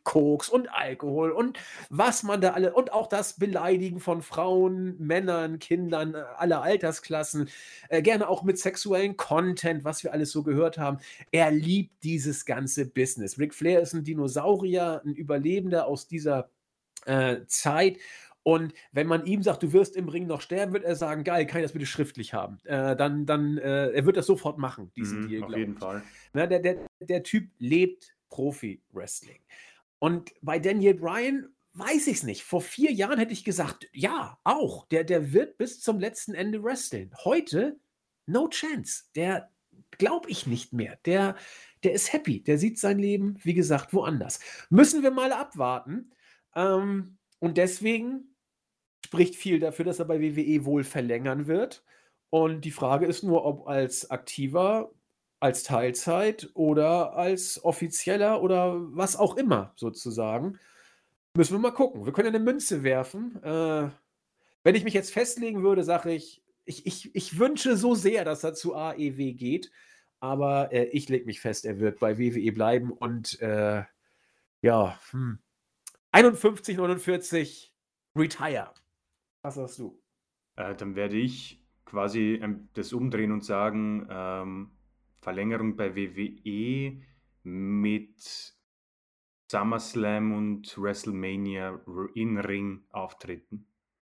Koks und Alkohol und was man da alle und auch das Beleidigen von Frauen, Männern, Kindern äh, aller Altersklassen, äh, gerne auch mit sexuellen Content, was wir alles so gehört haben. Er liebt dieses ganze Business. Ric Flair ist ein Dinosaurier, ein Überlebender aus dieser äh, Zeit. Und wenn man ihm sagt, du wirst im Ring noch sterben, wird er sagen, geil, kann ich das bitte schriftlich haben? Äh, dann, dann, äh, er wird das sofort machen, diesen mhm, Deal, Auf jeden Fall. Na, der, der, der Typ lebt Profi-Wrestling. Und bei Daniel Bryan weiß ich es nicht. Vor vier Jahren hätte ich gesagt, ja, auch. Der, der wird bis zum letzten Ende wresteln. Heute, no chance. Der glaube ich nicht mehr. Der, der ist happy. Der sieht sein Leben, wie gesagt, woanders. Müssen wir mal abwarten. Ähm, und deswegen spricht viel dafür, dass er bei WWE wohl verlängern wird. Und die Frage ist nur, ob als aktiver als Teilzeit oder als offizieller oder was auch immer sozusagen. Müssen wir mal gucken. Wir können eine Münze werfen. Äh, wenn ich mich jetzt festlegen würde, sage ich, ich, ich, ich wünsche so sehr, dass er zu AEW geht, aber äh, ich lege mich fest, er wird bei WWE bleiben und äh, ja, hm. 51, 49, retire. Was sagst du? Äh, dann werde ich quasi ähm, das umdrehen und sagen, ähm, Verlängerung bei WWE mit SummerSlam und WrestleMania in Ring auftreten.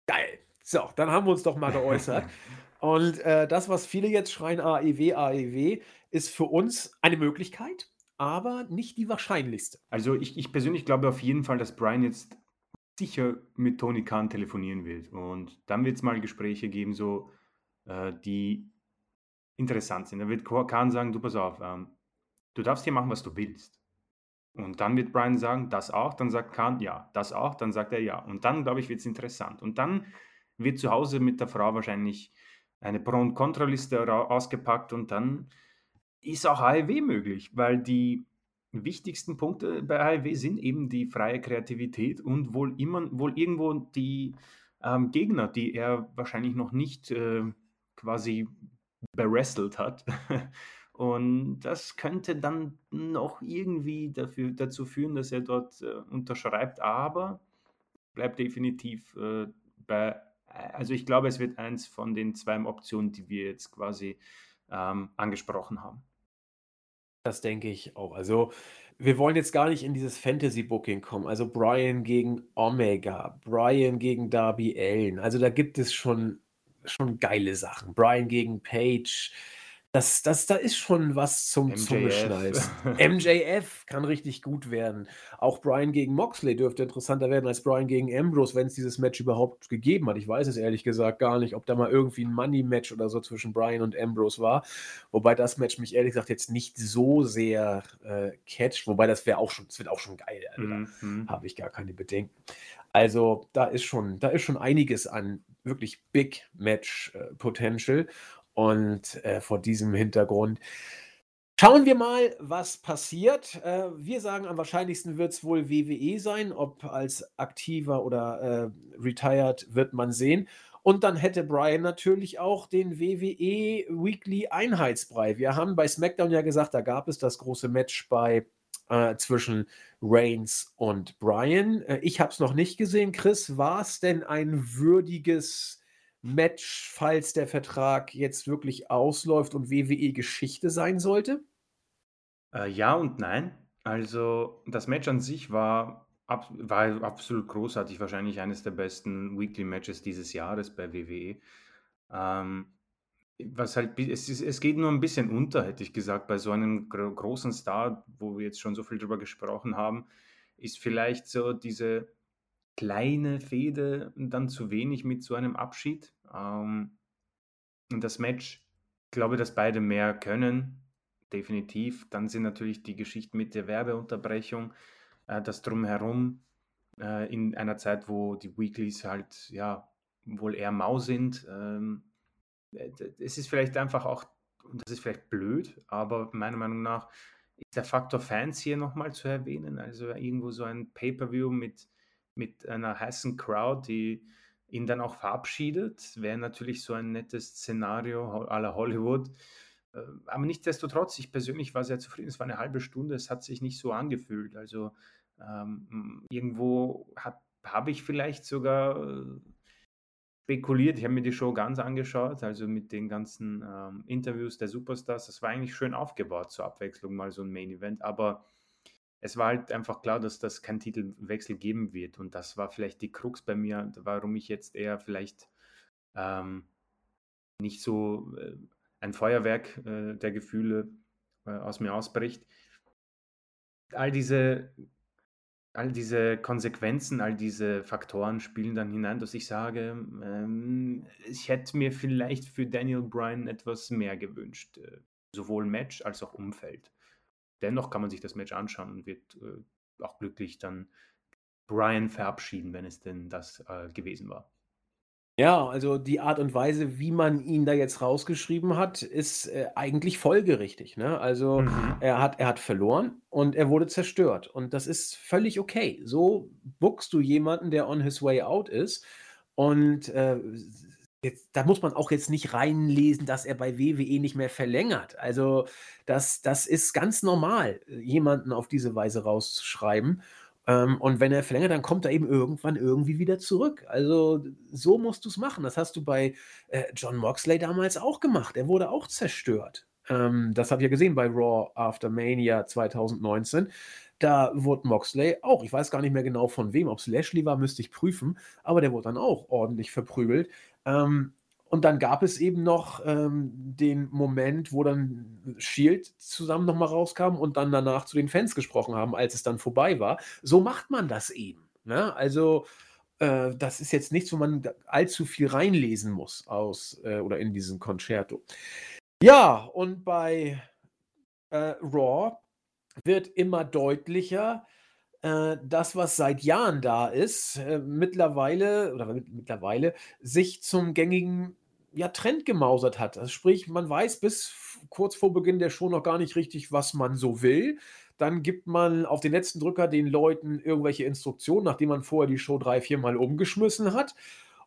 Geil. So, dann haben wir uns doch mal geäußert. und äh, das, was viele jetzt schreien, AEW, AEW, ist für uns eine Möglichkeit, aber nicht die wahrscheinlichste. Also ich, ich persönlich glaube auf jeden Fall, dass Brian jetzt sicher mit Tony Khan telefonieren wird. Und dann wird es mal Gespräche geben, so äh, die interessant sind. Dann wird Khan sagen, du pass auf, ähm, du darfst hier machen, was du willst. Und dann wird Brian sagen, das auch, dann sagt Khan, ja, das auch, dann sagt er ja. Und dann, glaube ich, wird es interessant. Und dann wird zu Hause mit der Frau wahrscheinlich eine Pro- und Kontraliste ausgepackt und dann ist auch AEW möglich, weil die wichtigsten Punkte bei AEW sind eben die freie Kreativität und wohl immer, wohl irgendwo die ähm, Gegner, die er wahrscheinlich noch nicht äh, quasi berestelt hat. Und das könnte dann noch irgendwie dafür, dazu führen, dass er dort äh, unterschreibt, aber bleibt definitiv äh, bei, also ich glaube, es wird eins von den zwei Optionen, die wir jetzt quasi ähm, angesprochen haben. Das denke ich auch. Also wir wollen jetzt gar nicht in dieses Fantasy-Booking kommen. Also Brian gegen Omega, Brian gegen Darby Allen. Also da gibt es schon schon geile Sachen. Brian gegen Page. Das, das, da ist schon was zum Zungeschnalzen. MJF kann richtig gut werden. Auch Brian gegen Moxley dürfte interessanter werden als Brian gegen Ambrose, wenn es dieses Match überhaupt gegeben hat. Ich weiß es ehrlich gesagt gar nicht, ob da mal irgendwie ein Money-Match oder so zwischen Brian und Ambrose war. Wobei das Match mich ehrlich gesagt jetzt nicht so sehr äh, catcht. Wobei das wäre auch schon, das wird auch schon geil. Also, mhm. Habe ich gar keine Bedenken. Also da ist schon, da ist schon einiges an wirklich Big Match äh, Potential. Und äh, vor diesem Hintergrund schauen wir mal, was passiert. Äh, wir sagen, am wahrscheinlichsten wird es wohl WWE sein. Ob als aktiver oder äh, retired, wird man sehen. Und dann hätte Brian natürlich auch den WWE Weekly Einheitsbrei. Wir haben bei SmackDown ja gesagt, da gab es das große Match bei äh, zwischen Reigns und Brian. Äh, ich habe es noch nicht gesehen. Chris, war es denn ein würdiges Match, falls der Vertrag jetzt wirklich ausläuft und WWE Geschichte sein sollte? Äh, ja und nein. Also das Match an sich war, ab, war absolut großartig, wahrscheinlich eines der besten Weekly Matches dieses Jahres bei WWE. Ähm, was halt, es, ist, es geht nur ein bisschen unter, hätte ich gesagt, bei so einem gro großen Star, wo wir jetzt schon so viel drüber gesprochen haben, ist vielleicht so diese kleine Fehde dann zu wenig mit so einem Abschied. Ähm, und das Match, ich glaube, dass beide mehr können, definitiv. Dann sind natürlich die Geschichten mit der Werbeunterbrechung, äh, das Drumherum äh, in einer Zeit, wo die Weeklies halt, ja, wohl eher mau sind. Ähm, äh, es ist vielleicht einfach auch, und das ist vielleicht blöd, aber meiner Meinung nach ist der Faktor Fans hier nochmal zu erwähnen. Also irgendwo so ein Pay-per-view mit, mit einer heißen Crowd, die ihn dann auch verabschiedet, wäre natürlich so ein nettes Szenario la Hollywood. Äh, aber nichtsdestotrotz, ich persönlich war sehr zufrieden. Es war eine halbe Stunde, es hat sich nicht so angefühlt. Also ähm, irgendwo habe ich vielleicht sogar äh, spekuliert. Ich habe mir die Show ganz angeschaut, also mit den ganzen ähm, Interviews der Superstars. Das war eigentlich schön aufgebaut zur Abwechslung, mal so ein Main Event. Aber es war halt einfach klar, dass das keinen Titelwechsel geben wird. Und das war vielleicht die Krux bei mir, warum ich jetzt eher vielleicht ähm, nicht so äh, ein Feuerwerk äh, der Gefühle äh, aus mir ausbricht. All diese, all diese Konsequenzen, all diese Faktoren spielen dann hinein, dass ich sage, ähm, ich hätte mir vielleicht für Daniel Bryan etwas mehr gewünscht. Äh, sowohl Match als auch Umfeld. Dennoch kann man sich das Match anschauen und wird äh, auch glücklich dann Brian verabschieden, wenn es denn das äh, gewesen war. Ja, also die Art und Weise, wie man ihn da jetzt rausgeschrieben hat, ist äh, eigentlich folgerichtig. Ne? Also mhm. er, hat, er hat verloren und er wurde zerstört. Und das ist völlig okay. So buckst du jemanden, der on his way out ist. Und äh, Jetzt, da muss man auch jetzt nicht reinlesen, dass er bei WWE nicht mehr verlängert. Also das, das ist ganz normal, jemanden auf diese Weise rauszuschreiben. Ähm, und wenn er verlängert, dann kommt er eben irgendwann irgendwie wieder zurück. Also so musst du es machen. Das hast du bei äh, John Moxley damals auch gemacht. Er wurde auch zerstört. Ähm, das habe ich ja gesehen bei Raw After Mania 2019. Da wurde Moxley auch, ich weiß gar nicht mehr genau von wem, ob es Lashley war, müsste ich prüfen, aber der wurde dann auch ordentlich verprügelt. Ähm, und dann gab es eben noch ähm, den Moment, wo dann Shield zusammen nochmal rauskam und dann danach zu den Fans gesprochen haben, als es dann vorbei war. So macht man das eben. Ne? Also, äh, das ist jetzt nichts, wo man allzu viel reinlesen muss aus äh, oder in diesem Concerto. Ja, und bei äh, Raw wird immer deutlicher, äh, das, was seit Jahren da ist, äh, mittlerweile oder mittlerweile sich zum gängigen ja, Trend gemausert hat. Also sprich, man weiß bis kurz vor Beginn der Show noch gar nicht richtig, was man so will. Dann gibt man auf den letzten Drücker den Leuten irgendwelche Instruktionen, nachdem man vorher die Show drei, vier Mal umgeschmissen hat.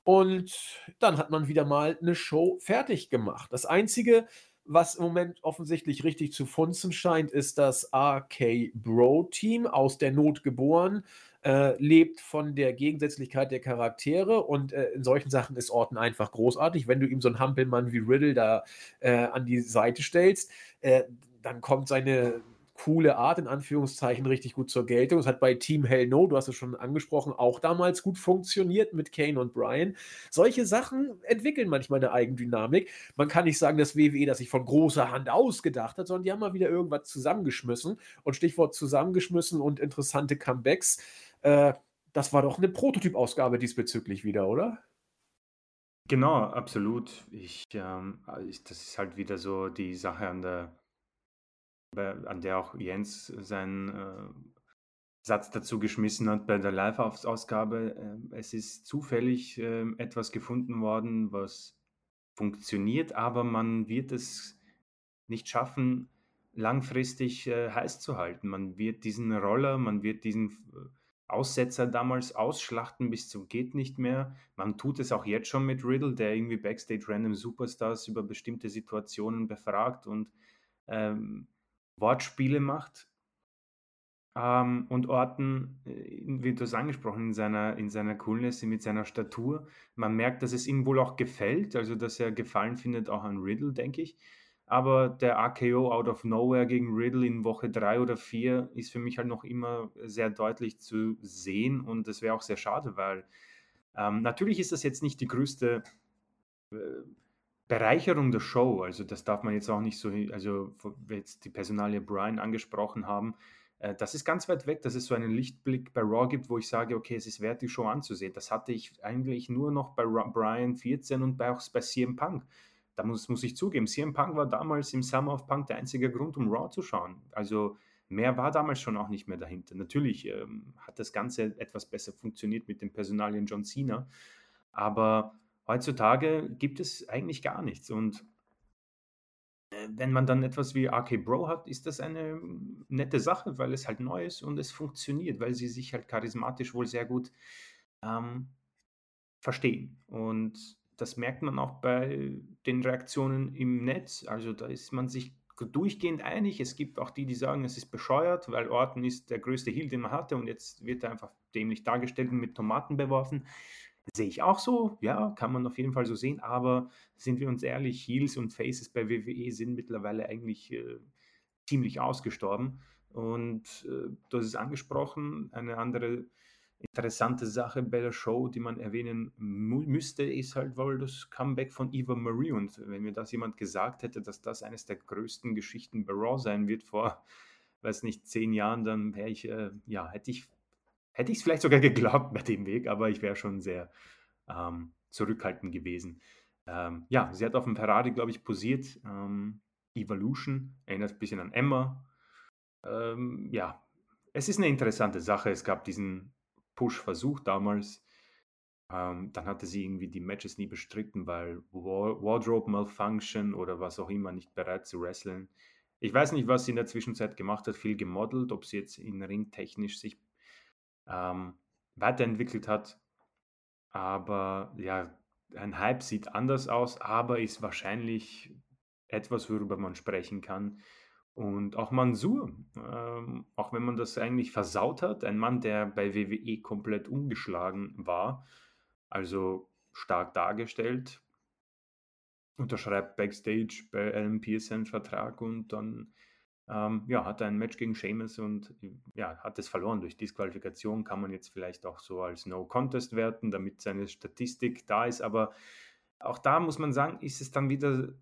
Und dann hat man wieder mal eine Show fertig gemacht. Das Einzige, was im Moment offensichtlich richtig zu funzen scheint, ist das RK Bro Team, aus der Not geboren, äh, lebt von der Gegensätzlichkeit der Charaktere und äh, in solchen Sachen ist Orton einfach großartig. Wenn du ihm so einen Hampelmann wie Riddle da äh, an die Seite stellst, äh, dann kommt seine coole Art, in Anführungszeichen, richtig gut zur Geltung. Es hat bei Team Hell No, du hast es schon angesprochen, auch damals gut funktioniert mit Kane und Brian. Solche Sachen entwickeln manchmal eine Eigendynamik. Man kann nicht sagen, dass WWE das sich von großer Hand ausgedacht hat, sondern die haben mal wieder irgendwas zusammengeschmissen. Und Stichwort zusammengeschmissen und interessante Comebacks. Äh, das war doch eine Prototypausgabe diesbezüglich wieder, oder? Genau, absolut. Ich, ähm, ich, das ist halt wieder so die Sache an der an der auch Jens seinen äh, Satz dazu geschmissen hat bei der Live-Ausgabe. Äh, es ist zufällig äh, etwas gefunden worden, was funktioniert, aber man wird es nicht schaffen, langfristig äh, heiß zu halten. Man wird diesen Roller, man wird diesen äh, Aussetzer damals ausschlachten bis zum geht nicht mehr. Man tut es auch jetzt schon mit Riddle, der irgendwie Backstage Random Superstars über bestimmte Situationen befragt und ähm, Wortspiele macht. Ähm, und Orten, äh, wie du es angesprochen, in seiner, in seiner Coolness, mit seiner Statur. Man merkt, dass es ihm wohl auch gefällt, also dass er Gefallen findet auch an Riddle, denke ich. Aber der AKO out of nowhere gegen Riddle in Woche 3 oder 4 ist für mich halt noch immer sehr deutlich zu sehen und das wäre auch sehr schade, weil ähm, natürlich ist das jetzt nicht die größte äh, Bereicherung der Show, also das darf man jetzt auch nicht so, also jetzt die Personalie Brian angesprochen haben, äh, das ist ganz weit weg, dass es so einen Lichtblick bei Raw gibt, wo ich sage, okay, es ist wert, die Show anzusehen. Das hatte ich eigentlich nur noch bei Brian 14 und bei, auch bei CM Punk. Da muss, muss ich zugeben, CM Punk war damals im Summer of Punk der einzige Grund, um Raw zu schauen. Also mehr war damals schon auch nicht mehr dahinter. Natürlich ähm, hat das Ganze etwas besser funktioniert mit dem Personalien John Cena, aber Heutzutage gibt es eigentlich gar nichts und äh, wenn man dann etwas wie RK Bro hat, ist das eine nette Sache, weil es halt neu ist und es funktioniert, weil sie sich halt charismatisch wohl sehr gut ähm, verstehen. Und das merkt man auch bei den Reaktionen im Netz. Also da ist man sich durchgehend einig. Es gibt auch die, die sagen, es ist bescheuert, weil Orton ist der größte Heal, den man hatte und jetzt wird er einfach dämlich dargestellt und mit Tomaten beworfen. Sehe ich auch so, ja, kann man auf jeden Fall so sehen, aber sind wir uns ehrlich, Heels und Faces bei WWE sind mittlerweile eigentlich äh, ziemlich ausgestorben. Und äh, du hast es angesprochen, eine andere interessante Sache bei der Show, die man erwähnen müsste, ist halt wohl das Comeback von Eva Marie. Und wenn mir das jemand gesagt hätte, dass das eines der größten Geschichten bei Raw sein wird vor, weiß nicht, zehn Jahren, dann wäre ich, äh, ja, hätte ich Hätte es vielleicht sogar geglaubt bei dem Weg, aber ich wäre schon sehr ähm, zurückhaltend gewesen. Ähm, ja, sie hat auf dem Ferrari, glaube ich, posiert. Ähm, Evolution, erinnert ein bisschen an Emma. Ähm, ja, es ist eine interessante Sache. Es gab diesen Push-Versuch damals. Ähm, dann hatte sie irgendwie die Matches nie bestritten, weil Wardrobe Malfunction oder was auch immer nicht bereit zu wresteln. Ich weiß nicht, was sie in der Zwischenzeit gemacht hat, viel gemodelt, ob sie jetzt in Ring technisch sich ähm, weiterentwickelt hat. Aber ja, ein Hype sieht anders aus, aber ist wahrscheinlich etwas, worüber man sprechen kann. Und auch Mansur, ähm, auch wenn man das eigentlich versaut hat, ein Mann, der bei WWE komplett umgeschlagen war, also stark dargestellt, unterschreibt Backstage bei Alan Pearce einen Vertrag und dann ähm, ja, hatte ein Match gegen Sheamus und ja, hat es verloren durch Disqualifikation. Kann man jetzt vielleicht auch so als No Contest werten, damit seine Statistik da ist. Aber auch da muss man sagen, ist es dann wieder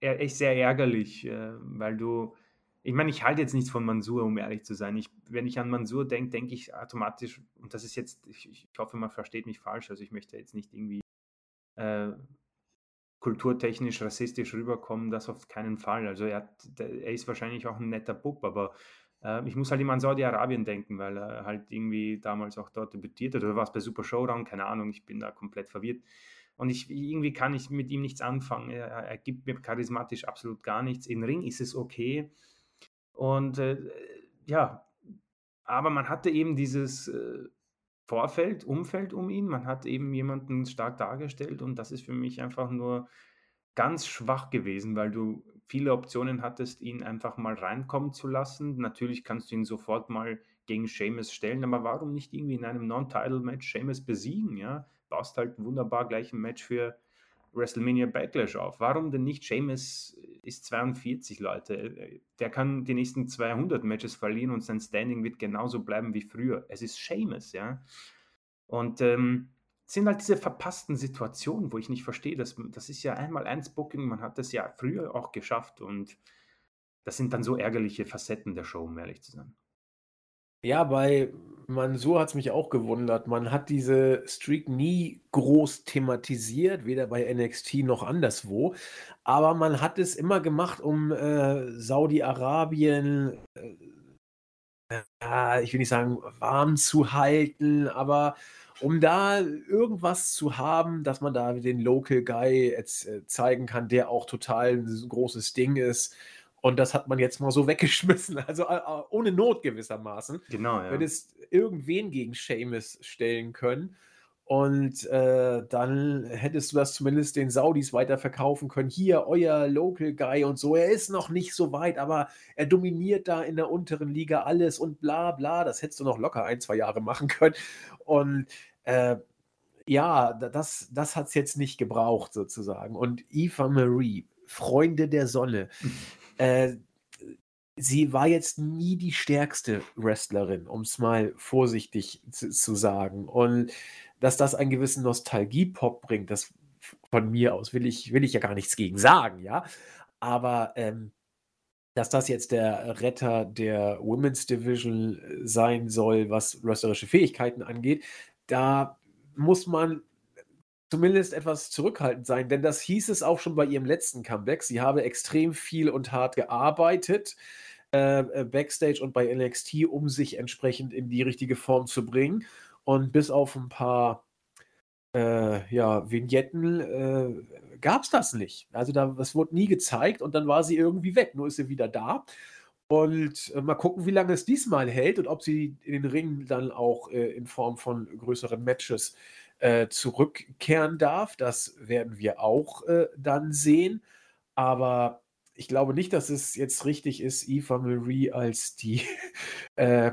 echt sehr ärgerlich, äh, weil du, ich meine, ich halte jetzt nichts von Mansur, um ehrlich zu sein. Ich, wenn ich an Mansur denke, denke ich automatisch, und das ist jetzt, ich, ich hoffe, man versteht mich falsch, also ich möchte jetzt nicht irgendwie äh, kulturtechnisch rassistisch rüberkommen, das auf keinen Fall. Also er, hat, er ist wahrscheinlich auch ein netter Bub, aber äh, ich muss halt immer an Saudi-Arabien denken, weil er halt irgendwie damals auch dort debütiert hat oder war es bei Super Showdown, keine Ahnung, ich bin da komplett verwirrt. Und ich, irgendwie kann ich mit ihm nichts anfangen. Er, er gibt mir charismatisch absolut gar nichts. In Ring ist es okay. Und äh, ja, aber man hatte eben dieses äh, Vorfeld, Umfeld um ihn. Man hat eben jemanden stark dargestellt und das ist für mich einfach nur ganz schwach gewesen, weil du viele Optionen hattest, ihn einfach mal reinkommen zu lassen. Natürlich kannst du ihn sofort mal gegen Seamus stellen, aber warum nicht irgendwie in einem Non-Title-Match Seamus besiegen, ja? Baust halt wunderbar gleich ein Match für WrestleMania Backlash auf. Warum denn nicht? Seamus ist 42, Leute. Der kann die nächsten 200 Matches verlieren und sein Standing wird genauso bleiben wie früher. Es ist Seamus, ja. Und ähm, sind halt diese verpassten Situationen, wo ich nicht verstehe, dass, das ist ja einmal eins Booking, man hat das ja früher auch geschafft und das sind dann so ärgerliche Facetten der Show, um ehrlich zu sein. Ja, bei Mansur hat es mich auch gewundert. Man hat diese Streak nie groß thematisiert, weder bei NXT noch anderswo. Aber man hat es immer gemacht, um äh, Saudi-Arabien, äh, ich will nicht sagen, warm zu halten, aber um da irgendwas zu haben, dass man da den Local Guy jetzt, äh, zeigen kann, der auch total ein großes Ding ist. Und das hat man jetzt mal so weggeschmissen, also ohne Not gewissermaßen. Genau, ja. Wenn es irgendwen gegen Seamus stellen können. Und äh, dann hättest du das zumindest den Saudis weiterverkaufen können. Hier, euer Local Guy und so. Er ist noch nicht so weit, aber er dominiert da in der unteren Liga alles und bla bla. Das hättest du noch locker ein, zwei Jahre machen können. Und äh, ja, das, das hat es jetzt nicht gebraucht, sozusagen. Und Eva Marie, Freunde der Sonne. Äh, sie war jetzt nie die stärkste Wrestlerin, um es mal vorsichtig zu, zu, sagen. Und dass das einen gewissen Nostalgie-Pop bringt, das von mir aus will ich, will ich ja gar nichts gegen sagen, ja. Aber ähm, dass das jetzt der Retter der Women's Division sein soll, was wrestlerische Fähigkeiten angeht, da muss man zumindest etwas zurückhaltend sein, denn das hieß es auch schon bei ihrem letzten Comeback. Sie habe extrem viel und hart gearbeitet äh, äh backstage und bei NXT, um sich entsprechend in die richtige Form zu bringen. Und bis auf ein paar äh, ja, Vignetten äh, gab es das nicht. Also da, das wurde nie gezeigt und dann war sie irgendwie weg. Nur ist sie wieder da. Und äh, mal gucken, wie lange es diesmal hält und ob sie in den Ringen dann auch äh, in Form von größeren Matches äh, zurückkehren darf. Das werden wir auch äh, dann sehen. Aber ich glaube nicht, dass es jetzt richtig ist, Eva Marie als die äh,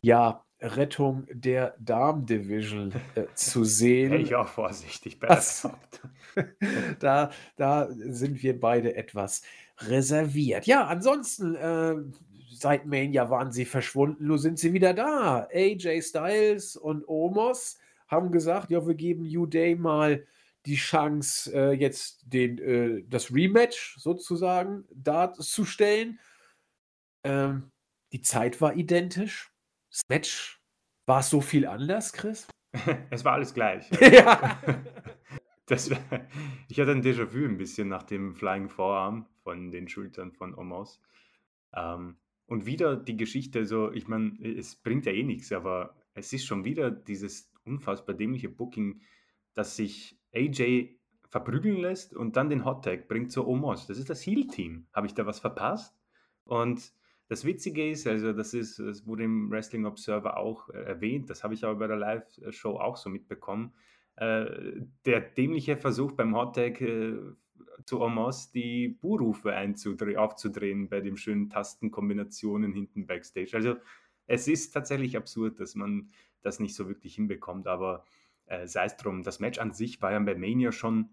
ja, Rettung der Damen-Division äh, zu sehen. Ich auch vorsichtig das, da, da sind wir beide etwas reserviert. Ja, ansonsten, äh, seit Mania waren sie verschwunden, nun sind sie wieder da. AJ Styles und Omos haben gesagt, ja, wir geben New Day mal die Chance, äh, jetzt den, äh, das Rematch sozusagen darzustellen. Ähm, die Zeit war identisch. Das Match war so viel anders, Chris? es war alles gleich. ja. Das, ich hatte ein Déjà-vu ein bisschen nach dem Flying Forearm von den Schultern von Omos. Ähm, und wieder die Geschichte, so, ich meine, es bringt ja eh nichts, aber es ist schon wieder dieses unfassbar dämliche Booking, dass sich AJ verprügeln lässt und dann den Hottag bringt zu Omos. Das ist das Heal-Team. Habe ich da was verpasst? Und das Witzige ist, also das ist, es wurde im Wrestling Observer auch äh, erwähnt, das habe ich aber bei der Live-Show auch so mitbekommen. Äh, der dämliche Versuch beim Hottag äh, zu Omos die Buhrufe aufzudrehen bei den schönen Tastenkombinationen hinten backstage. Also es ist tatsächlich absurd, dass man das nicht so wirklich hinbekommt, aber äh, sei es drum, das Match an sich war ja bei Mania schon,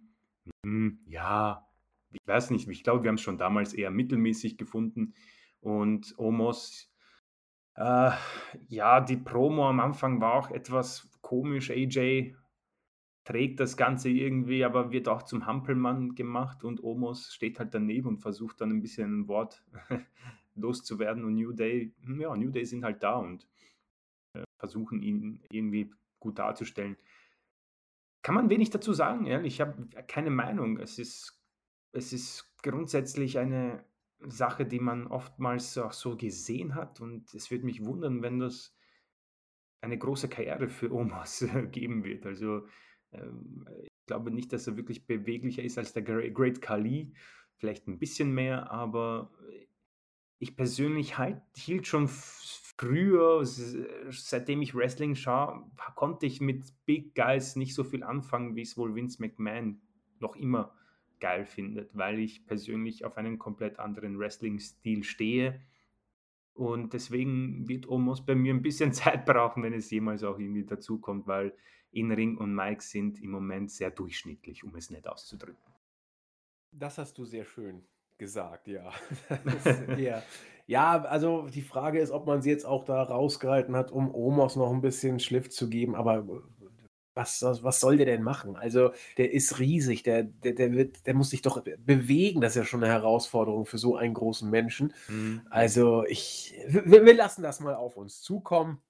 hm, ja, ich weiß nicht, ich glaube, wir haben es schon damals eher mittelmäßig gefunden und Omos, äh, ja, die Promo am Anfang war auch etwas komisch, AJ trägt das Ganze irgendwie, aber wird auch zum Hampelmann gemacht und Omos steht halt daneben und versucht dann ein bisschen ein Wort loszuwerden und New Day, hm, ja, New Day sind halt da und äh, versuchen ihn irgendwie gut darzustellen. Kann man wenig dazu sagen, ehrlich, ich habe keine Meinung. Es ist, es ist grundsätzlich eine Sache, die man oftmals auch so gesehen hat und es würde mich wundern, wenn das eine große Karriere für Omas geben wird. Also ähm, ich glaube nicht, dass er wirklich beweglicher ist als der Great Kali. Vielleicht ein bisschen mehr, aber ich persönlich halt, hielt schon früher, seitdem ich Wrestling schaue, konnte ich mit Big Guys nicht so viel anfangen, wie es wohl Vince McMahon noch immer geil findet, weil ich persönlich auf einen komplett anderen Wrestling-Stil stehe. Und deswegen wird Omos bei mir ein bisschen Zeit brauchen, wenn es jemals auch irgendwie dazukommt, weil Inring und Mike sind im Moment sehr durchschnittlich, um es nett auszudrücken. Das hast du sehr schön gesagt, ja. eher, ja, also die Frage ist, ob man sie jetzt auch da rausgehalten hat, um Omos noch ein bisschen Schliff zu geben, aber was, was soll der denn machen? Also, der ist riesig, der, der, der, wird, der muss sich doch bewegen. Das ist ja schon eine Herausforderung für so einen großen Menschen. Mhm. Also, ich, wir, wir, lassen das mal auf uns zukommen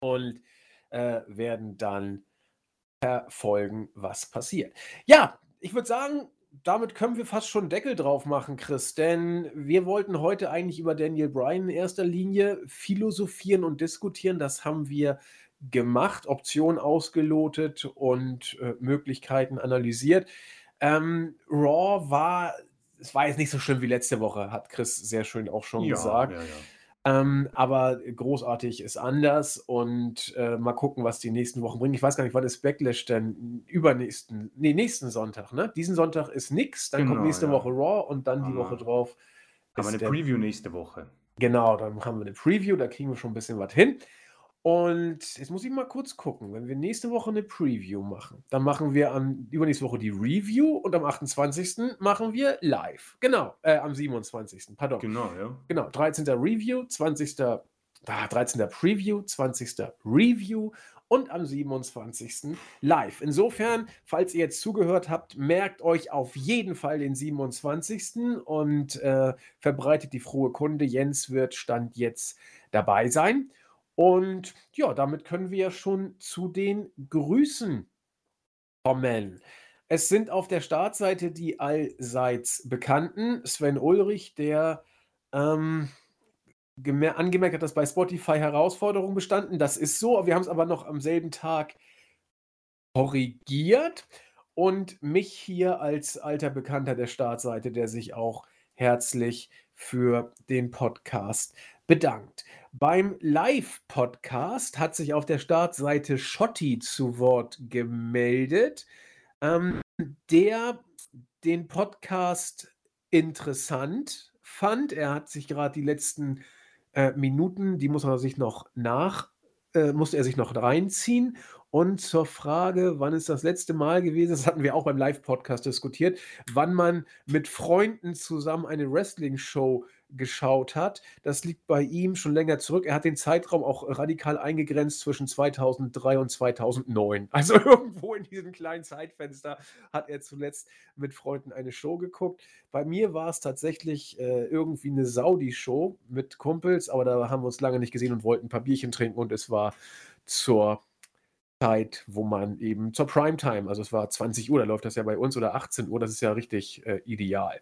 und äh, werden dann verfolgen, was passiert. Ja, ich würde sagen, damit können wir fast schon Deckel drauf machen, Chris, denn wir wollten heute eigentlich über Daniel Bryan in erster Linie philosophieren und diskutieren. Das haben wir gemacht, Optionen ausgelotet und äh, Möglichkeiten analysiert. Ähm, Raw war, es war jetzt nicht so schlimm wie letzte Woche, hat Chris sehr schön auch schon ja, gesagt. Ja, ja. Ähm, aber großartig ist anders und äh, mal gucken, was die nächsten Wochen bringen. Ich weiß gar nicht, wann ist Backlash denn? Übernächsten, nee, nächsten Sonntag, ne? Diesen Sonntag ist nix, dann genau, kommt nächste ja. Woche Raw und dann die ah. Woche drauf. Haben wir eine Preview nächste Woche. Genau, dann haben wir eine Preview, da kriegen wir schon ein bisschen was hin. Und jetzt muss ich mal kurz gucken, wenn wir nächste Woche eine Preview machen, dann machen wir am übernächste Woche die Review und am 28. machen wir live. Genau, äh, am 27. Pardon. Genau, ja. Genau, 13. Review, 20. Ah, 13. Preview, 20. Review und am 27. live. Insofern, falls ihr jetzt zugehört habt, merkt euch auf jeden Fall den 27. und äh, verbreitet die frohe Kunde. Jens wird Stand jetzt dabei sein. Und ja, damit können wir schon zu den Grüßen kommen. Es sind auf der Startseite die allseits bekannten Sven Ulrich, der ähm, angemerkt hat, dass bei Spotify Herausforderungen bestanden. Das ist so, wir haben es aber noch am selben Tag korrigiert und mich hier als alter Bekannter der Startseite, der sich auch herzlich für den Podcast bedankt. Beim Live-Podcast hat sich auf der Startseite Schotti zu Wort gemeldet, ähm, der den Podcast interessant fand. Er hat sich gerade die letzten äh, Minuten, die muss er sich noch nach, äh, musste er sich noch reinziehen und zur Frage, wann ist das letzte Mal gewesen, das hatten wir auch beim Live-Podcast diskutiert, wann man mit Freunden zusammen eine Wrestling-Show geschaut hat. Das liegt bei ihm schon länger zurück. Er hat den Zeitraum auch radikal eingegrenzt zwischen 2003 und 2009. Also irgendwo in diesem kleinen Zeitfenster hat er zuletzt mit Freunden eine Show geguckt. Bei mir war es tatsächlich äh, irgendwie eine Saudi-Show mit Kumpels, aber da haben wir uns lange nicht gesehen und wollten ein paar Bierchen trinken und es war zur Zeit, wo man eben zur Primetime, also es war 20 Uhr, da läuft das ja bei uns, oder 18 Uhr, das ist ja richtig äh, ideal.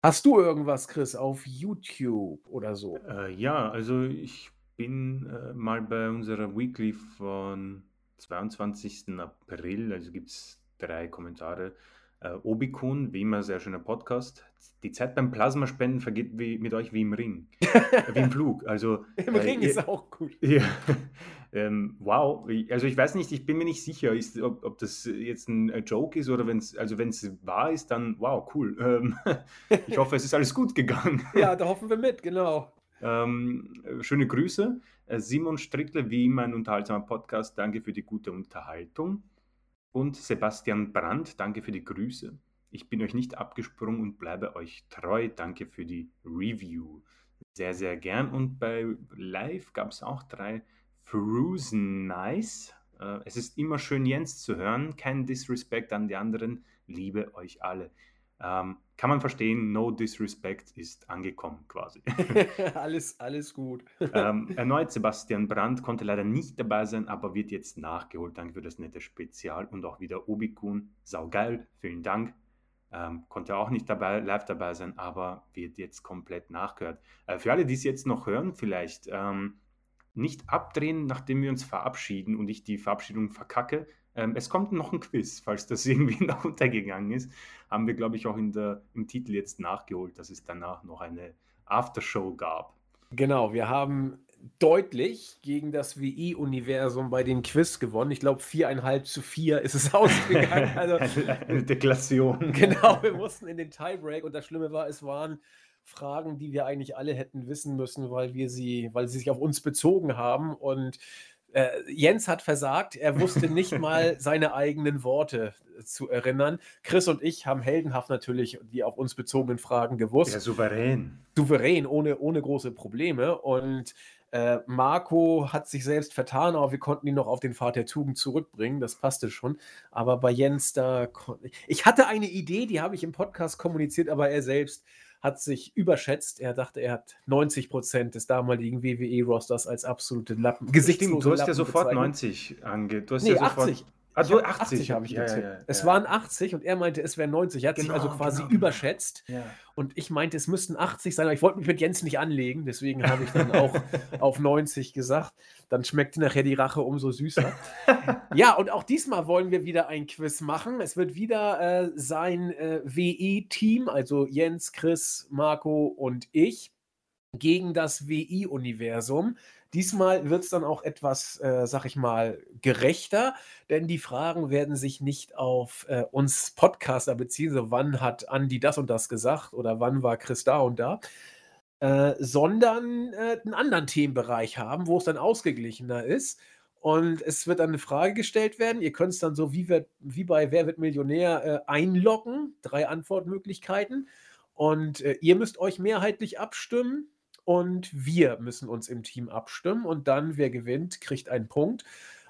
Hast du irgendwas, Chris, auf YouTube oder so? Äh, ja, also ich bin äh, mal bei unserer Weekly von 22. April, also gibt es drei Kommentare. Äh, Obikun, wie immer, sehr schöner Podcast. Die Zeit beim Plasmaspenden vergeht wie, mit euch wie im Ring, wie im Flug. Also, Im äh, Ring ihr, ist auch gut. ja, ähm, wow, also ich weiß nicht, ich bin mir nicht sicher, ist, ob, ob das jetzt ein äh, Joke ist oder wenn es, also wenn es wahr ist, dann wow, cool. Ähm, ich hoffe, es ist alles gut gegangen. Ja, da hoffen wir mit, genau. Ähm, schöne Grüße. Äh, Simon Strickler, wie immer ein unterhaltsamer Podcast. Danke für die gute Unterhaltung. Und Sebastian Brandt, danke für die Grüße. Ich bin euch nicht abgesprungen und bleibe euch treu. Danke für die Review. Sehr, sehr gern. Und bei Live gab es auch drei Frozen Nice. Äh, es ist immer schön, Jens zu hören. Kein Disrespect an die anderen. Liebe euch alle. Ähm, kann man verstehen, no disrespect ist angekommen quasi. alles, alles gut. ähm, erneut Sebastian Brandt konnte leider nicht dabei sein, aber wird jetzt nachgeholt. Danke für das nette Spezial und auch wieder Obikun. Saugeil, vielen Dank. Ähm, konnte auch nicht dabei, live dabei sein, aber wird jetzt komplett nachgehört. Äh, für alle, die es jetzt noch hören, vielleicht ähm, nicht abdrehen, nachdem wir uns verabschieden und ich die Verabschiedung verkacke. Ähm, es kommt noch ein Quiz, falls das irgendwie noch untergegangen ist. Haben wir, glaube ich, auch in der, im Titel jetzt nachgeholt, dass es danach noch eine Aftershow gab. Genau, wir haben deutlich gegen das WI-Universum bei dem Quiz gewonnen. Ich glaube, viereinhalb zu vier ist es ausgegangen. Also, eine Deklassion. Genau, wir mussten in den Tiebreak und das Schlimme war, es waren Fragen, die wir eigentlich alle hätten wissen müssen, weil wir sie, weil sie sich auf uns bezogen haben. Und äh, Jens hat versagt, er wusste nicht mal seine eigenen Worte zu erinnern. Chris und ich haben heldenhaft natürlich die auf uns bezogenen Fragen gewusst. Ja, souverän. Souverän, ohne, ohne große Probleme. Und äh, Marco hat sich selbst vertan, aber wir konnten ihn noch auf den Pfad der Tugend zurückbringen. Das passte schon. Aber bei Jens, da. Ich hatte eine Idee, die habe ich im Podcast kommuniziert, aber er selbst hat sich überschätzt. Er dachte, er hat 90 Prozent des damaligen WWE-Rosters als absolute Lappen, Stimmt, du hast ja sofort bezeichnet. 90 ange... Du hast nee, ja sofort... 80. Also 80, 80 habe ich ja, ja, ja, Es waren 80 und er meinte, es wären 90. Er hat genau, sich also quasi genau, genau. überschätzt. Und ich meinte, es müssten 80 sein, aber ich wollte mich mit Jens nicht anlegen. Deswegen habe ich dann auch auf 90 gesagt. Dann schmeckt nachher die Rache umso süßer. ja, und auch diesmal wollen wir wieder ein Quiz machen. Es wird wieder äh, sein äh, WE-Team, also Jens, Chris, Marco und ich, gegen das WI-Universum. Diesmal wird es dann auch etwas, äh, sag ich mal, gerechter, denn die Fragen werden sich nicht auf äh, uns Podcaster beziehen, so wann hat Andi das und das gesagt oder wann war Chris da und da, äh, sondern äh, einen anderen Themenbereich haben, wo es dann ausgeglichener ist. Und es wird dann eine Frage gestellt werden. Ihr könnt es dann so wie, wird, wie bei Wer wird Millionär äh, einloggen. Drei Antwortmöglichkeiten. Und äh, ihr müsst euch mehrheitlich abstimmen und wir müssen uns im Team abstimmen und dann, wer gewinnt, kriegt einen Punkt.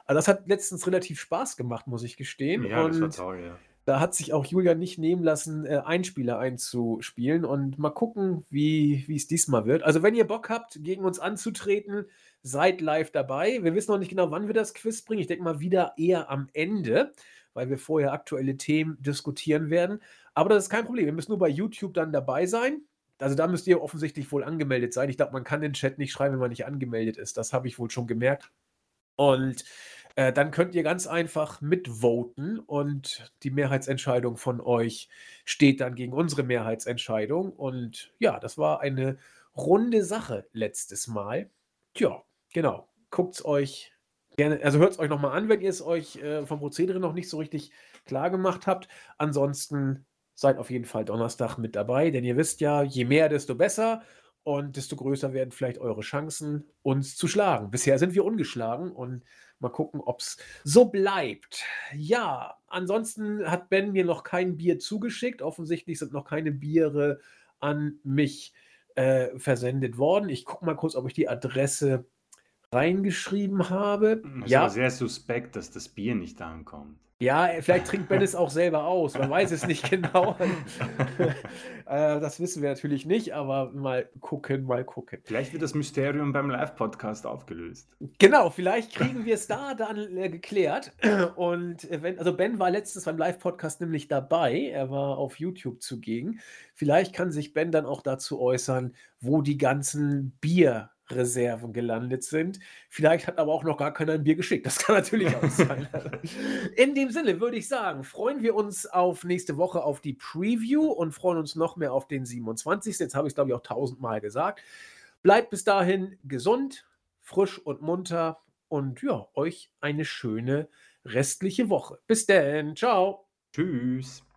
Also das hat letztens relativ Spaß gemacht, muss ich gestehen. Ja, und das war toll, ja. Da hat sich auch Julia nicht nehmen lassen, äh, Einspieler einzuspielen und mal gucken, wie es diesmal wird. Also, wenn ihr Bock habt, gegen uns anzutreten, seid live dabei. Wir wissen noch nicht genau, wann wir das Quiz bringen. Ich denke mal wieder eher am Ende, weil wir vorher aktuelle Themen diskutieren werden. Aber das ist kein Problem. Wir müssen nur bei YouTube dann dabei sein. Also da müsst ihr offensichtlich wohl angemeldet sein. Ich glaube, man kann den Chat nicht schreiben, wenn man nicht angemeldet ist. Das habe ich wohl schon gemerkt. Und äh, dann könnt ihr ganz einfach mitvoten und die Mehrheitsentscheidung von euch steht dann gegen unsere Mehrheitsentscheidung. Und ja, das war eine runde Sache letztes Mal. Tja, genau. Guckt es euch gerne, also hört es euch nochmal an, wenn ihr es euch äh, vom Prozedere noch nicht so richtig klar gemacht habt. Ansonsten seid auf jeden Fall Donnerstag mit dabei, denn ihr wisst ja, je mehr, desto besser und desto größer werden vielleicht eure Chancen, uns zu schlagen. Bisher sind wir ungeschlagen und mal gucken, ob es so bleibt. Ja, ansonsten hat Ben mir noch kein Bier zugeschickt. Offensichtlich sind noch keine Biere an mich äh, versendet worden. Ich gucke mal kurz, ob ich die Adresse reingeschrieben habe. Es ja. ist sehr suspekt, dass das Bier nicht ankommt. Ja, vielleicht trinkt Ben es auch selber aus. Man weiß es nicht genau. äh, das wissen wir natürlich nicht, aber mal gucken, mal gucken. Vielleicht wird das Mysterium beim Live-Podcast aufgelöst. Genau, vielleicht kriegen wir es da dann äh, geklärt. Und äh, wenn, also Ben war letztens beim Live-Podcast nämlich dabei. Er war auf YouTube zugegen. Vielleicht kann sich Ben dann auch dazu äußern, wo die ganzen Bier Reserven gelandet sind. Vielleicht hat aber auch noch gar keiner ein Bier geschickt. Das kann natürlich auch sein. In dem Sinne würde ich sagen, freuen wir uns auf nächste Woche auf die Preview und freuen uns noch mehr auf den 27. Jetzt habe ich es, glaube ich, auch tausendmal gesagt. Bleibt bis dahin gesund, frisch und munter und ja, euch eine schöne restliche Woche. Bis denn. Ciao. Tschüss.